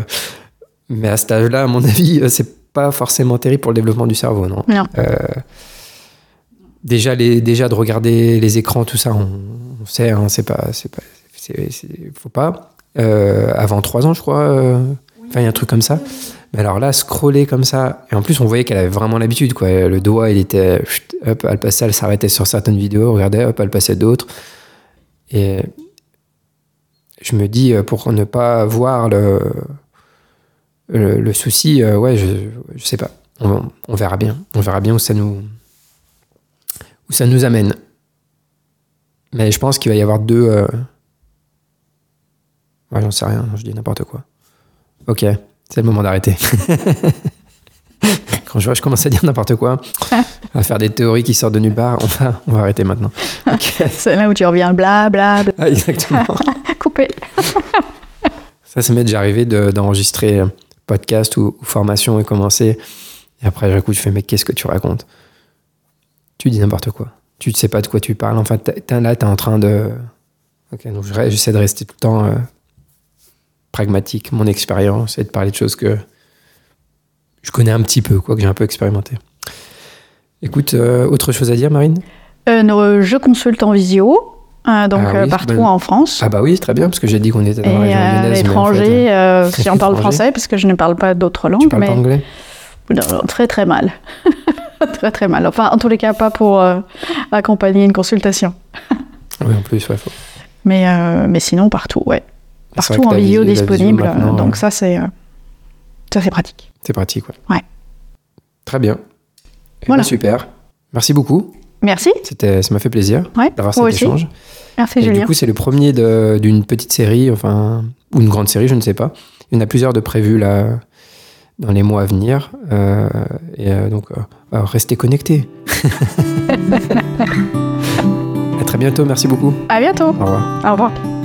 mais à cet âge-là, à mon avis, euh, c'est pas forcément terrible pour le développement du cerveau, non? Non. Euh, déjà, les, déjà de regarder les écrans, tout ça, on, on sait, hein, c'est pas, c'est pas, c'est, c'est- faut pas. Euh, avant 3 ans, je crois. euh, Enfin, il y a un truc comme ça. Mais alors là, scroller comme ça, et en plus, on voyait qu'elle avait vraiment l'habitude, quoi. Le doigt, il était, chut, hop, elle passait, elle s'arrêtait sur certaines vidéos, regardait, hop, elle passait d'autres. Et je me dis, euh, pour ne pas voir le, le, le souci, ouais, je, je sais pas. On, on verra bien. On verra bien où ça nous, où ça nous amène. Mais je pense qu'il va y avoir deux. Euh, Ouais, j'en sais rien, je dis n'importe quoi. Ok, c'est le moment d'arrêter. Quand je vois, je commence à dire n'importe quoi, à faire des théories qui sortent de nulle part, on va, on va arrêter maintenant. Ok. C'est là où tu reviens, bla, bla, bla. Ah, exactement. Coupé. Ça, ça m'est déjà arrivé de- d'enregistrer un podcast ou, ou formation et commencer. Et après, d'un coup, je fais, mais qu'est-ce que tu racontes? Tu dis n'importe quoi. Tu ne sais pas de quoi tu parles. Enfin, t'es- t'es- là, tu es en train de. Ok, donc je- j'essaie de rester tout le temps euh, pragmatique, mon expérience, et de parler de choses que je connais un petit peu, quoi, que j'ai un peu expérimenté. Écoute, euh, autre chose à dire, Marine? Euh, nos- je consulte en visio, euh, donc Ah euh, oui, partout en France. Ah bah oui, très bien, parce que j'ai dit qu'on était dans la région à lyonnaise. mais en fait, l'étranger, euh, si on parle français, parce que je ne parle pas d'autres tu langues, parles mais pas anglais Non, non, très très mal. très très mal. Enfin, en tous les cas, pas pour euh, accompagner une consultation. Oui, en plus, ouais, faut- Mais, euh, mais sinon, partout, ouais. Partout en vidéo disponible. maintenant, donc ça, c'est euh, ça, c'est pratique. c'est pratique. Ouais. Ouais. Très bien. Eh ben, Voilà. super. Merci beaucoup. Merci. C'était, ça m'a fait plaisir Ouais, d'avoir cet aussi. échange. Merci, Et Julien. du coup, c'est le premier d'une petite série, enfin, ou une grande série, je ne sais pas. Il y en a plusieurs de prévus là dans les mois à venir. Euh, et euh, donc, euh, restez connectés. à très bientôt. Merci beaucoup. À bientôt. Au revoir. Au revoir.